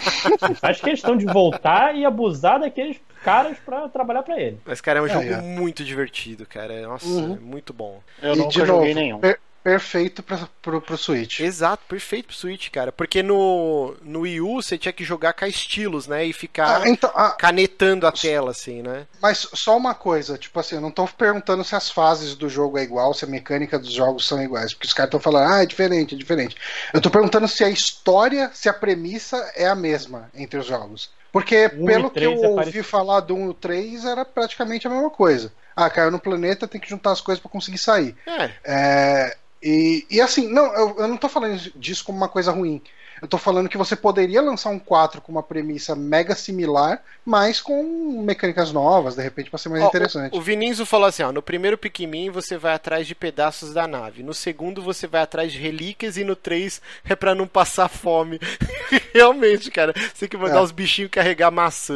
[laughs] faz questão de voltar e abusar daqueles caras pra trabalhar pra ele. Mas, cara, é um É, jogo é. muito divertido, cara. Nossa, Uhum. é muito bom. Eu e nunca de joguei novo, nenhum. per- perfeito pra, pro, pro Switch. Exato, perfeito pro Switch, cara. Porque no, no Wii U você tinha que jogar com estilos, né? E ficar Ah, então, ah, canetando a tela, assim, né? Mas só uma coisa, tipo assim, eu não tô perguntando se as fases do jogo é igual, se a mecânica dos jogos são iguais, porque os caras estão falando, ah, é diferente, é diferente. Eu tô perguntando se a história, se a premissa é a mesma entre os jogos. Porque Um pelo que eu é ouvi falar do 1 e o 3, era praticamente a mesma coisa. Ah, caiu no planeta, tem que juntar as coisas pra conseguir sair. É, É, e, e assim, não, eu, eu não tô falando disso como uma coisa ruim. Eu tô falando que você poderia lançar um 4 com uma premissa mega similar, mas com mecânicas novas, de repente, pra ser mais Ó, interessante. O, o Vininzo falou assim: ó, no primeiro Pikmin você vai atrás de pedaços da nave, no segundo você vai atrás de relíquias e no 3 é pra não passar fome. [laughs] Realmente, cara, você tem que mandar É. os bichinhos carregar maçã,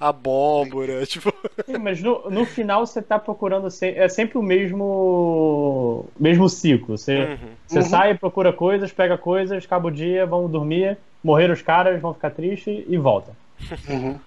abóbora, tipo. [laughs] Sim, mas no, no final você tá procurando. se- É sempre o mesmo. mesmo ciclo. Você, Uhum. Você Uhum. sai, procura coisas, pega coisas, acaba o dia, vamos dormir, morreram os caras, vão ficar tristes e volta. Uhum.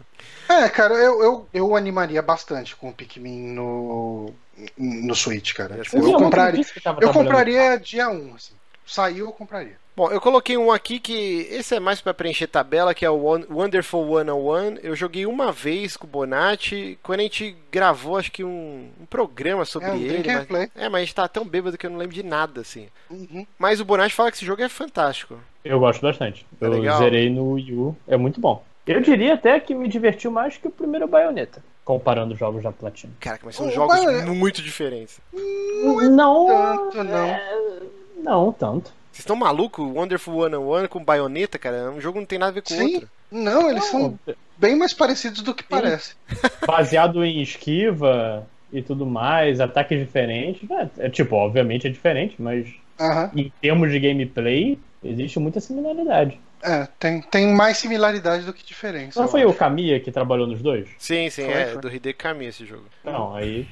É, cara, eu, eu, eu animaria bastante com o Pikmin no, no Switch, cara. Tipo, eu uma compraria, eu compraria dia 1, assim. Saiu, eu compraria. Bom, eu coloquei um aqui que esse é mais pra preencher tabela, que é o Won- Wonderful 101. Eu joguei uma vez com o Bonatti, quando a gente gravou, acho que um, um programa sobre É, um ele. Mas, play. é, mas a gente tá tão bêbado que eu não lembro de nada, assim. Uhum. Mas o Bonatti fala que esse jogo é fantástico. Eu gosto bastante. É eu legal. zerei no Wii U, é muito bom. Eu diria até que me divertiu mais que o primeiro Bayonetta, comparando os jogos da Platinum. Cara, mas são O jogos Bayonetta- muito diferentes. Não, Tanto não. é, não tanto. Vocês estão malucos? Wonderful 101 com baioneta, cara? Um jogo não tem nada a ver com o Sim. outro. Não, eles são Não, bem mais parecidos do que parece. [laughs] baseado em esquiva e tudo mais, ataques diferentes. É, é, tipo, obviamente é diferente, mas Aham. em termos de gameplay, existe muita similaridade. É, tem, tem mais similaridade do que diferença. Não foi acho. o Kamiya que trabalhou nos dois? Sim, sim, Foi, é foi. do Hideki Kamiya esse jogo. Não, aí.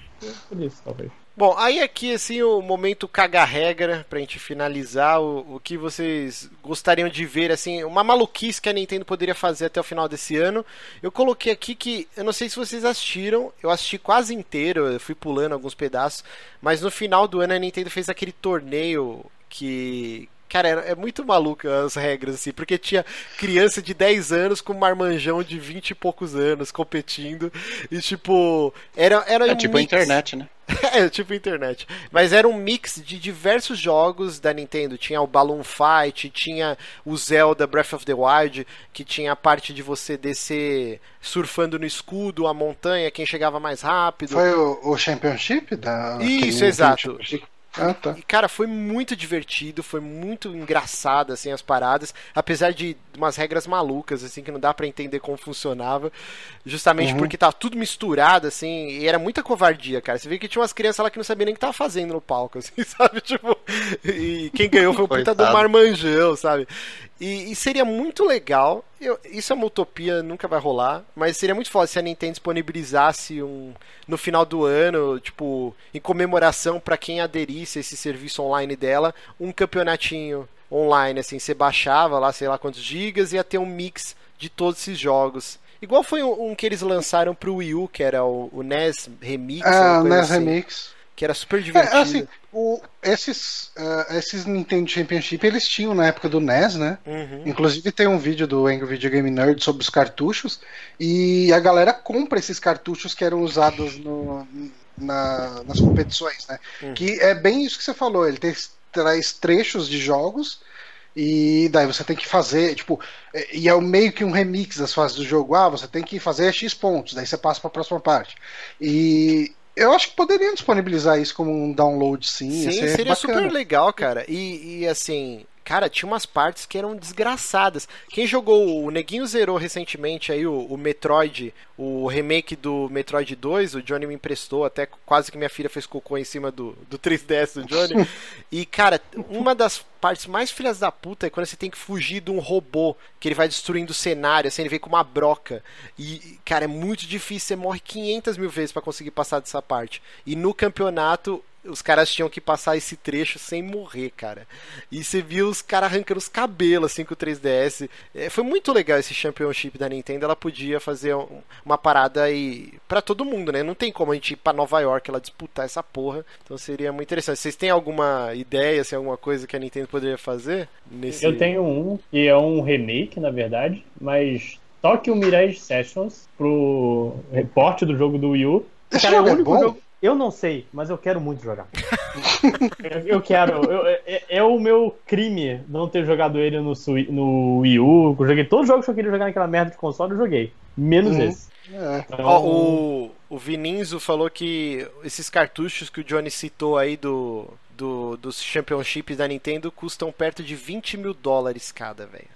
Por isso, talvez. Bom, aí aqui assim o momento caga-regra pra gente finalizar o, o que vocês gostariam de ver, assim, uma maluquice que a Nintendo poderia fazer até o final desse ano. Eu coloquei aqui que, eu não sei se vocês assistiram, eu assisti quase inteiro, eu fui pulando alguns pedaços, mas no final do ano a Nintendo fez aquele torneio que, Cara, é muito maluco as regras, assim, porque tinha criança de 10 anos com marmanjão de 20 e poucos anos competindo. E, tipo, era, era É um tipo a mix. internet, né? [laughs] é, tipo internet. Mas era um mix de diversos jogos da Nintendo. Tinha o Balloon Fight, tinha o Zelda Breath of the Wild, que tinha a parte de você descer surfando no escudo, a montanha, quem chegava mais rápido. Foi o, o Championship da. Isso, exato. Ah, tá. E, cara, foi muito divertido, foi muito engraçado, assim, as paradas, apesar de umas regras malucas, assim, que não dá pra entender como funcionava, justamente Uhum. porque tava tudo misturado, assim, e era muita covardia, cara. Você vê que tinha umas crianças lá que não sabiam nem o que tava fazendo no palco, [laughs] assim, sabe? Tipo, e quem ganhou foi o puta do marmanjão, sabe? E, e seria muito legal, eu- isso é uma utopia, nunca vai rolar, mas seria muito foda se a Nintendo disponibilizasse um no final do ano, tipo, em comemoração pra quem aderisse a esse serviço online dela, um campeonatinho online, assim, você baixava lá, sei lá quantos gigas, e ia ter um mix de todos esses jogos. Igual foi um, um que eles lançaram pro Wii U, que era o, o NES Remix, Ah, NES assim, Remix. Que era super divertido. É, assim, o- esses, ah, esses Nintendo Championship eles tinham na época do NES, né? Uhum. Inclusive tem um vídeo do Angry Video Game Nerd sobre os cartuchos e a galera compra esses cartuchos que eram usados no- na- nas competições, né? Uhum. Que é bem isso que você falou, ele tem- traz trechos de jogos e daí você tem que fazer, tipo, é- e é meio que um remix das fases do jogo. Ah, você tem que fazer X pontos, daí você passa para a próxima parte. E eu acho que poderiam disponibilizar isso como um download sim. Sim, ser seria bacana. super legal, cara. E, e, assim, cara, tinha umas partes que eram desgraçadas. Quem jogou, o Neguinho zerou recentemente aí o, o Metroid, o remake do Metroid 2, o Johnny me emprestou, até quase que minha filha fez cocô em cima do, do 3DS do Johnny. [laughs] e, cara, uma das partes mais filhas da puta é quando você tem que fugir de um robô, que ele vai destruindo o cenário, assim, ele vem com uma broca. E, cara, é muito difícil, você morre 500 mil vezes pra conseguir passar dessa parte. E no campeonato, os caras tinham que passar esse trecho sem morrer, cara. E você viu os caras arrancando os cabelos assim com o 3DS. É, foi muito legal esse Championship da Nintendo. Ela podia fazer um- uma parada aí pra todo mundo, né? Não tem como a gente ir pra Nova York ela disputar essa porra. Então seria muito interessante. Vocês têm alguma ideia, assim, alguma coisa que a Nintendo poderia fazer nesse Eu tenho um que é um remake, na verdade, mas Tokyo Mirage Sessions pro reporte do jogo do Wii U. Esse Cara, jogo o é único bom? jogo- Eu não sei, mas eu quero muito jogar. eu, eu quero. eu- é, é o meu crime não ter jogado ele no, Sui- no Wii U. Eu joguei todos os jogos que eu queria jogar naquela merda de console, eu joguei. Menos Uhum. esse. É. Então, Ó, o, o Vininzo falou que esses cartuchos que o Johnny citou aí do, do, dos Championships da Nintendo custam perto de 20 mil dólares cada, velho.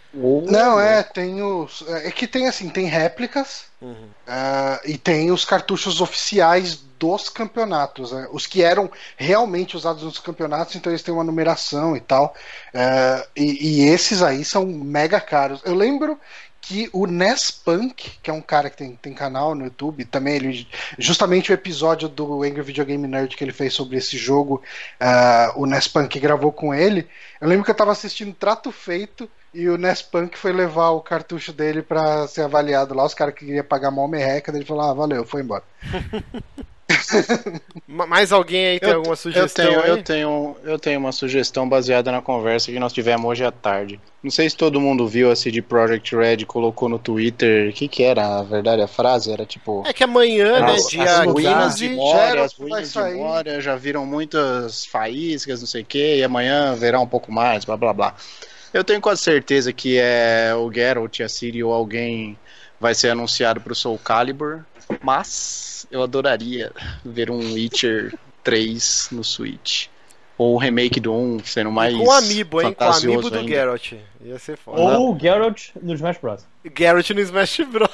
Não, é, tem os. É que tem assim, tem réplicas Uhum. ah, e tem os cartuchos oficiais dos campeonatos. né? Os que eram realmente usados nos campeonatos, então eles têm uma numeração e tal. Ah, e, e esses aí são mega caros. Eu lembro que o Nes Punk, que é um cara que tem, tem canal no YouTube, também ele justamente o episódio do Angry Video Game Nerd que ele fez sobre esse jogo, ah, o Nes Punk gravou com ele. Eu lembro que eu tava assistindo Trato Feito e o Nes Punk foi levar o cartucho dele pra ser avaliado lá. Os caras que queriam pagar mal merreca, ele falou: Ah, valeu, foi embora. [laughs] [laughs] Ma- Mais alguém aí tem Eu- alguma Eu sugestão tenho, aí? eu, tenho, eu tenho uma sugestão baseada na conversa que nós tivemos hoje à tarde. Não sei se todo mundo viu a CD Projekt Red colocou no Twitter. O que, que era, a verdade, a frase? Era tipo. É que amanhã, né, As, dia as ruínas 15, de Moria, as ruínas de. Moria já viram muitas faíscas, não sei o que, e amanhã verá um pouco mais, blá blá blá. Eu tenho quase certeza que é o Geralt, a Ciri ou alguém vai ser anunciado pro Soul Calibur, mas eu adoraria ver um Witcher 3 no Switch. Ou o remake do 1 sendo mais. com o Amiibo, hein? Com o Amiibo do ainda. Geralt. Ia ser foda. Ou o Geralt no Smash Bros. Geralt no Smash Bros.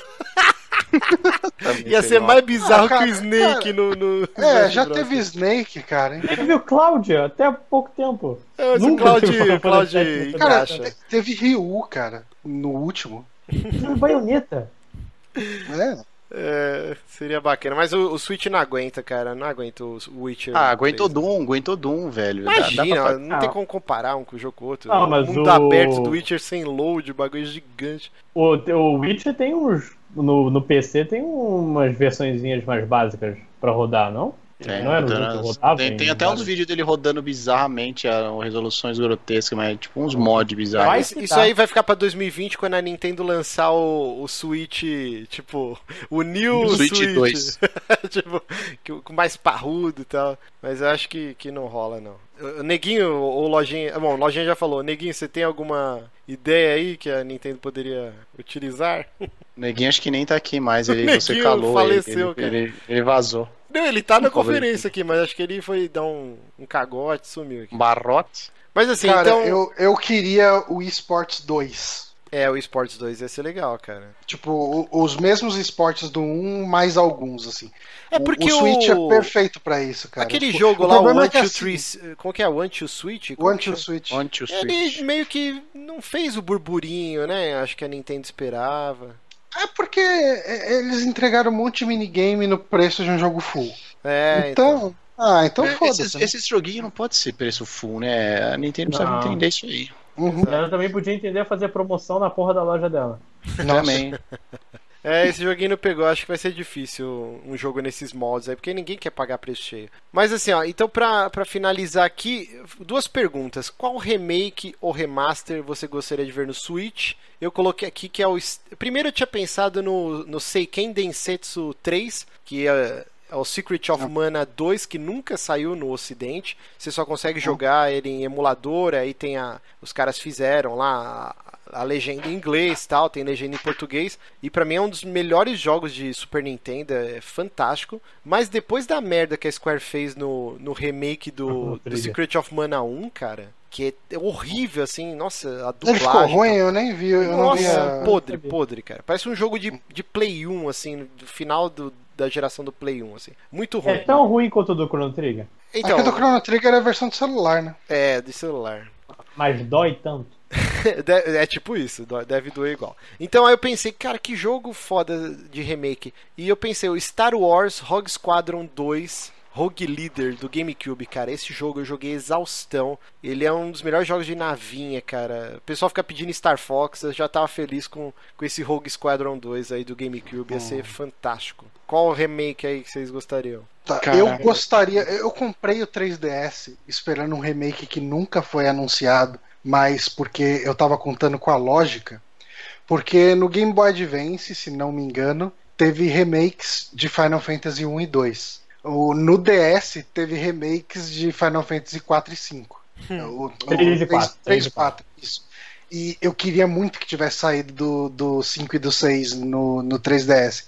Ia ser mais bizarro Ah, cara, que o Snake cara, no, no É, já Bros. teve Snake, cara. hein? Ele viu Cláudia até há pouco tempo. É, o Nunca teve Cloud fantasia. [laughs] Cara, teve Ryu, cara, no último. Baioneta. É. É, seria bacana. Mas o, o Switch não aguenta, cara. Não aguenta o Witcher. Ah, aguentou 3. Doom, aguentou Doom, velho. Dá- dá Imagina, pra- não tem Ah. como comparar um com o jogo com o outro. Ah, mas mundo o- aberto do Witcher sem load, bagulho gigante. O, o Witcher tem uns. No, no PC tem umas versõezinhas mais básicas pra rodar, não? Tem, não era o tem, jogo que tem- rodava? tem, em até uns vídeos dele rodando bizarramente a resoluções grotescas, mas tipo uns mod bizarros. Mas isso tá. aí vai ficar pra 2020 quando a Nintendo lançar o, o Switch, tipo, o New Switch Switch. 2. [laughs] tipo, que- com mais parrudo e tal. Mas eu acho que, que não rola, não. O Neguinho ou Lojinha. Bom, Lojinha já falou. Neguinho, você tem alguma ideia aí que a Nintendo poderia utilizar? O [laughs] Neguinho acho que nem tá aqui mais, ele, Neguinho você calou faleceu, ele, cara. ele, ele vazou. Não, ele tá na conferência aqui, mas acho que ele foi dar um, um cagote sumiu aqui. Um barrote. Mas assim, Cara, então. eu, eu queria o eSports 2. É, o Esports 2 ia ser legal, cara. Tipo, o- os mesmos esportes do 1, mais alguns, assim. É O- porque o Switch o- é perfeito pra isso, cara. Aquele Tipo, jogo o lá, o problema One é que Two assim, Three. Como que é? One Two Switch? O One chama? Switch. On to Ele Switch. meio que não fez o burburinho, né? Acho que a Nintendo esperava. É porque eles entregaram um monte de minigame no preço de um jogo full. É, então. então, ah, então É, foda-se. esses, né? esses joguinhos não pode ser preço full, né? A Nintendo precisa Não. entender isso aí. Uhum. Ela também podia entender fazer promoção na porra da loja dela. Nossa. Também. É, esse joguinho não pegou. Acho que vai ser difícil um jogo nesses moldes aí, porque ninguém quer pagar preço cheio. Mas assim, ó, então pra, pra finalizar aqui, duas perguntas. Qual remake ou remaster você gostaria de ver no Switch? Eu coloquei aqui que é o. Primeiro eu tinha pensado no, no Seiken Densetsu 3, que é. É o Secret of Mana 2, que nunca saiu no ocidente. Você só consegue jogar ele em emulador, aí tem a. Os caras fizeram lá a, legenda em inglês tal, tem legenda em português. E pra mim é um dos melhores jogos de Super Nintendo, é fantástico. Mas depois da merda que a Square fez no, no remake do, [laughs] do. Secret of Mana 1, cara, que é horrível, assim, nossa, a Ele ficou dublagem. ruim, eu nem vi. Eu não vi Nossa, a... podre, podre, cara. Parece um jogo de, de Play 1, assim, do final do- da geração do Play 1, assim. Muito ruim. É tão ruim quanto o do Chrono Trigger, Então, Aqui do Chrono Trigger é a versão de celular, né? é, de celular. mas dói tanto. [laughs] É tipo isso, deve doer igual. Então aí eu pensei, cara, que jogo foda de remake. E eu pensei, o Star Wars Rogue Squadron 2 Rogue Leader do GameCube, cara. Esse jogo eu joguei exaustão. Ele é um dos melhores jogos de navinha, cara. O pessoal fica pedindo Star Fox, eu já tava feliz com, com esse Rogue Squadron 2 aí do GameCube. Ia ser fantástico. Qual remake aí que vocês gostariam? Tá, eu gostaria. Eu comprei o 3DS esperando um remake que nunca foi anunciado, mas porque eu tava contando com a lógica. Porque no Game Boy Advance, se não me engano, teve remakes de Final Fantasy 1 e 2. O, no DS teve remakes de Final Fantasy 4 e 5. O, o, Três e quatro, 3 e 4, isso. E eu queria muito que tivesse saído do, do 5 e do 6 no, no 3DS.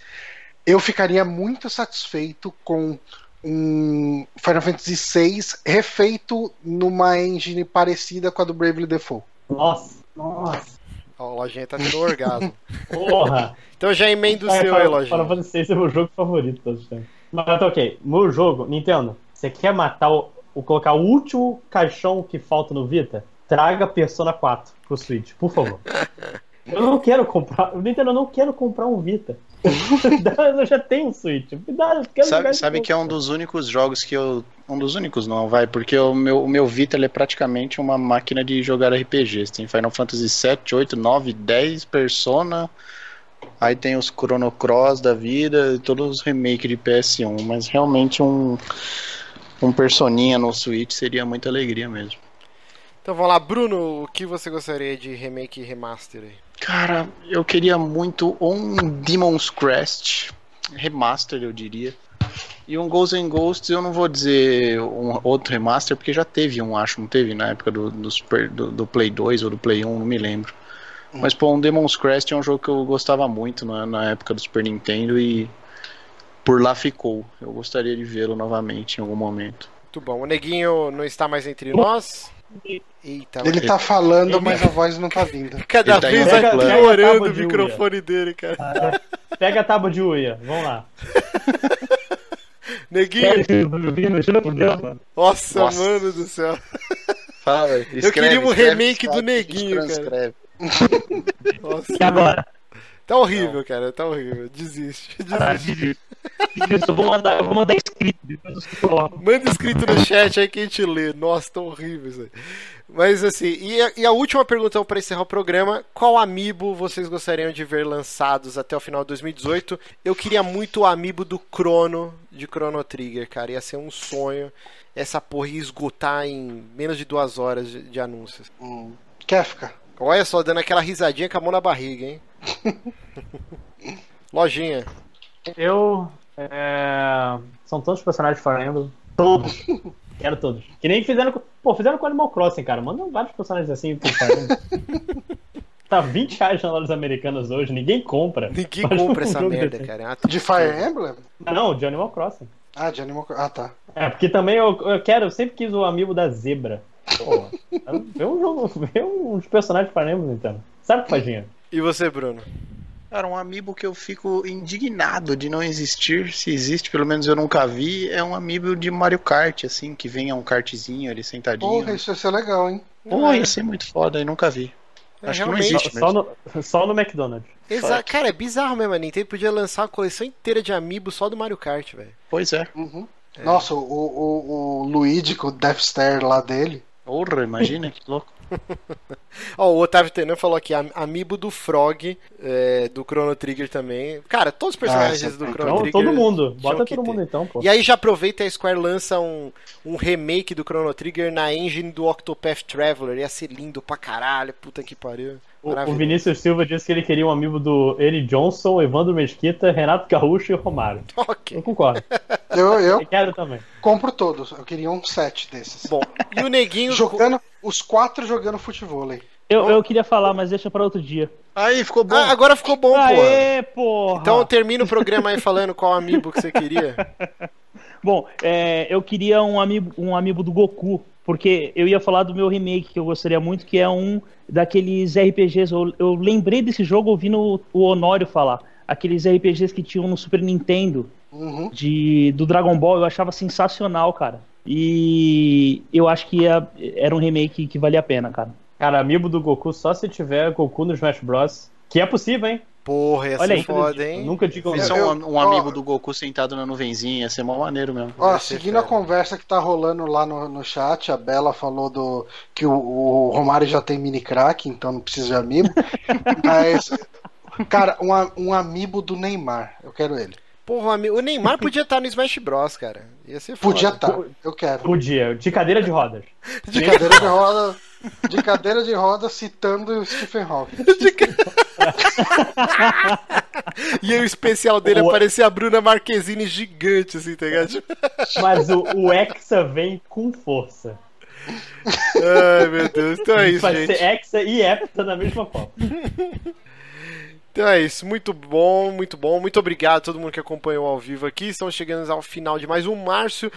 Eu ficaria muito satisfeito com um Final Fantasy VI refeito numa engine parecida com a do Bravely Default. Nossa, nossa. Ó, o Lojinha tá tendo orgasmo. [laughs] Porra. Então já emenda o É, seu aí, Lojinha. Final Fantasy VI é o meu jogo favorito todos os tempos. Mas tá ok. No jogo, Nintendo, você quer matar o, o. colocar o último caixão que falta no Vita? Traga Persona 4 pro Switch, por favor. [laughs] Eu não quero comprar. Nintendo, eu não quero comprar um Vita. [laughs] eu já tenho um Switch. Me dá, eu quero Sabe, sabe que é um dos únicos jogos que eu. Um dos únicos não, vai, porque o meu, o meu Vita ele é praticamente uma máquina de jogar RPGs. Tem Final Fantasy 7, 8, 9, 10, Persona. Aí tem os Chrono Cross da vida, e todos os remakes de PS1. Mas realmente um. Um Personinha no Switch seria muita alegria mesmo. Então vamos lá, Bruno, o que você gostaria de remake e remaster aí? Cara, eu queria muito um Demon's Crest remaster, eu diria. E um Ghosts and Ghosts, eu não vou dizer um outro remaster, porque já teve um, acho, não teve na época do, do, Super- do- do Play 2 ou do Play 1, não me lembro. Mas, pô, um Demon's Crest é um jogo que eu gostava muito na, na época do Super Nintendo e por lá ficou. Eu gostaria de vê-lo novamente em algum momento. Muito bom. O Neguinho não está mais entre nós. Eita, Ele mas tá falando, mas a voz não tá vindo. cada tá vez vai piorando o de microfone dele, cara. Pega a tábua de uia, vamos lá. [laughs] Neguinho, nossa, Nossa. mano do céu. Fala, Eu queria um remake do Neguinho, cara. [laughs] Nossa. E agora? Tá horrível, cara, tá horrível. Desiste. Ah, [laughs] Desiste. Isso, eu vou mandar, eu vou mandar escrito. Manda escrito no chat aí que a gente lê. Nossa, tá horrível isso aí. Mas assim, e a, e a última pergunta para encerrar o programa: qual amiibo vocês gostariam de ver lançados até o final de 2018? Eu queria muito o amiibo do Chrono, de Chrono Trigger, cara. Ia ser um sonho essa porra ia esgotar em menos de duas horas de, de anúncios. Hum. Kefka. Olha só, dando aquela risadinha com a mão na barriga, hein? [laughs] Lojinha. Eu. é, São tantos personagens de Fire Emblem. Todos. [laughs] Quero todos. Que nem fizeram com. Pô, fizeram com Animal Crossing, cara. Mandam vários personagens assim pro Fire Emblem. [laughs] Tá 20 reais nas lojas americanas hoje, ninguém compra. Ninguém Mas compra um essa merda, desse. cara. É De. Fire Emblem? Não, de Animal Crossing. Ah, de Animal Crossing. Ah, tá. É, porque também eu, eu quero, eu sempre quis o amigo da zebra. Pô, vê um jogo, vê uns personagens de Fire Emblem, então. Sabe o que faz dinheiro? E você, Bruno? Cara, um amiibo que eu fico indignado de não existir, se existe, pelo menos eu nunca vi, é um amiibo de Mario Kart, assim, que venha um kartzinho ali sentadinho. Porra, isso ia ser legal, hein? Pô, ia ser muito foda e nunca vi. É, Acho que não existe Só mesmo. no, só no McDonald's. Exa cara, é bizarro mesmo. A Nintendo podia lançar uma coleção inteira de amiibo só do Mario Kart, velho. Pois é. Uhum. Nossa, o, o, o Luigi com o Death Star lá dele. Porra, imagina que louco. [laughs] Ó, o Otávio Tenan falou aqui, am- amiibo do Frog, é, do Chrono Trigger também. Cara, todos os personagens Ah, do então, Chrono Então, Trigger. todo mundo. Bota todo mundo então, pô. E aí já aproveita e a Square lança um, um remake do Chrono Trigger na engine do Octopath Traveler. Ia ser lindo pra caralho, puta que pariu. O. Vinícius Silva disse que ele queria um amigo do Eri Johnson, Evandro Mesquita, Renato Gaúcho e Romário. [laughs] Ok. Eu concordo. Eu, eu Eu quero também. compro todos. Eu queria um set desses. Bom, e o Neguinho... Jogando, os quatro jogando futebol. Eu, eu queria falar, mas deixa pra outro dia. Aí, ficou bom. Ah, agora ficou bom. Aê, porra! Então termina o programa aí falando qual amiibo que você queria. [laughs] Bom, é, eu queria um amigo, um amigo do Goku, porque eu ia falar do meu remake que eu gostaria muito, que é um daqueles RPGs. Eu, eu lembrei desse jogo ouvindo o, o Honório falar. Aqueles RPGs que tinham no Super Nintendo Uhum. de, do Dragon Ball, eu achava sensacional, cara. E eu acho que ia- era um remake que valia a pena, cara. Cara, amigo do Goku só se tiver Goku no Smash Bros. Que é possível, hein? Porra, ia Olha ser aí. foda, hein? Nunca digo é um, um ó, amigo do Goku sentado na nuvenzinha, ia ser mó maneiro mesmo. Ó, seguindo a conversa que tá rolando lá no, no chat, a Bela falou do que o, o Romário já tem mini crack, então não precisa de amiibo. [laughs] Mas, cara, um, um amiibo do Neymar. Eu quero ele. Porra, o Neymar podia estar no Smash Bros, cara. Ia ser foda. Podia estar. Eu quero. Podia, de cadeira de rodas. [laughs] De cadeira de roda. De cadeira de roda citando o Stephen Hawking. [laughs] [laughs] E aí o especial dele O- aparecer a Bruna Marquezine gigante, assim, tá ligado? Mas o, o Hexa vem com força. Ai, meu Deus. Então é isso, Vai gente. ser Hexa e Hepta na mesma Copa. Então é isso, muito bom, muito bom. Muito obrigado a todo mundo que acompanhou ao vivo aqui. Estamos chegando ao final de mais um Márcio.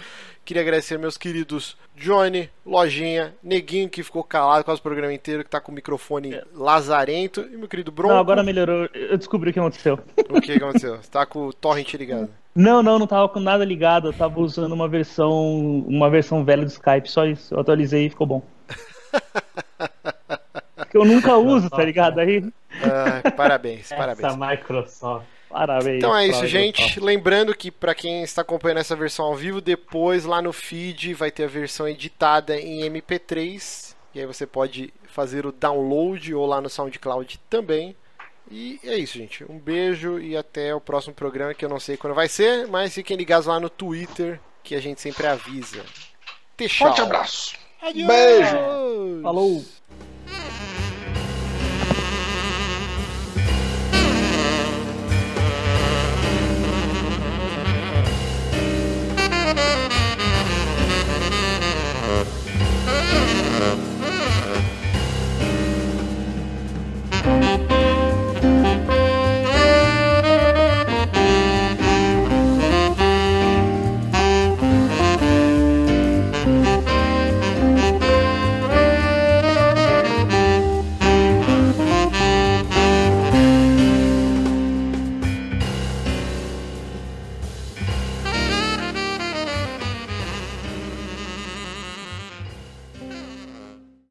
Queria agradecer meus queridos Johnny, Lojinha, Neguinho, que ficou calado quase o programa inteiro, que tá com o microfone lazarento. E meu querido Bronco. Não, agora melhorou. Eu descobri o que aconteceu. O que aconteceu? Você tá com o torrent ligado. Não, não, não tava com nada ligado. Eu tava usando uma versão, uma versão velha do Skype, só isso. Eu atualizei e ficou bom. [laughs] Que eu nunca uso, tá ligado? Aí, Ah, parabéns, parabéns. Essa Microsoft. parabéns. Então é isso, gente. Microsoft. Lembrando que pra quem está acompanhando essa versão ao vivo, depois lá no feed vai ter a versão editada em MP3. E aí você pode fazer o download ou lá no SoundCloud também. E é isso, gente. Um beijo e até o próximo programa que eu não sei quando vai ser, mas fiquem ligados lá no Twitter que a gente sempre avisa. Tchau. Forte abraço. Adiós. Beijo. Falou!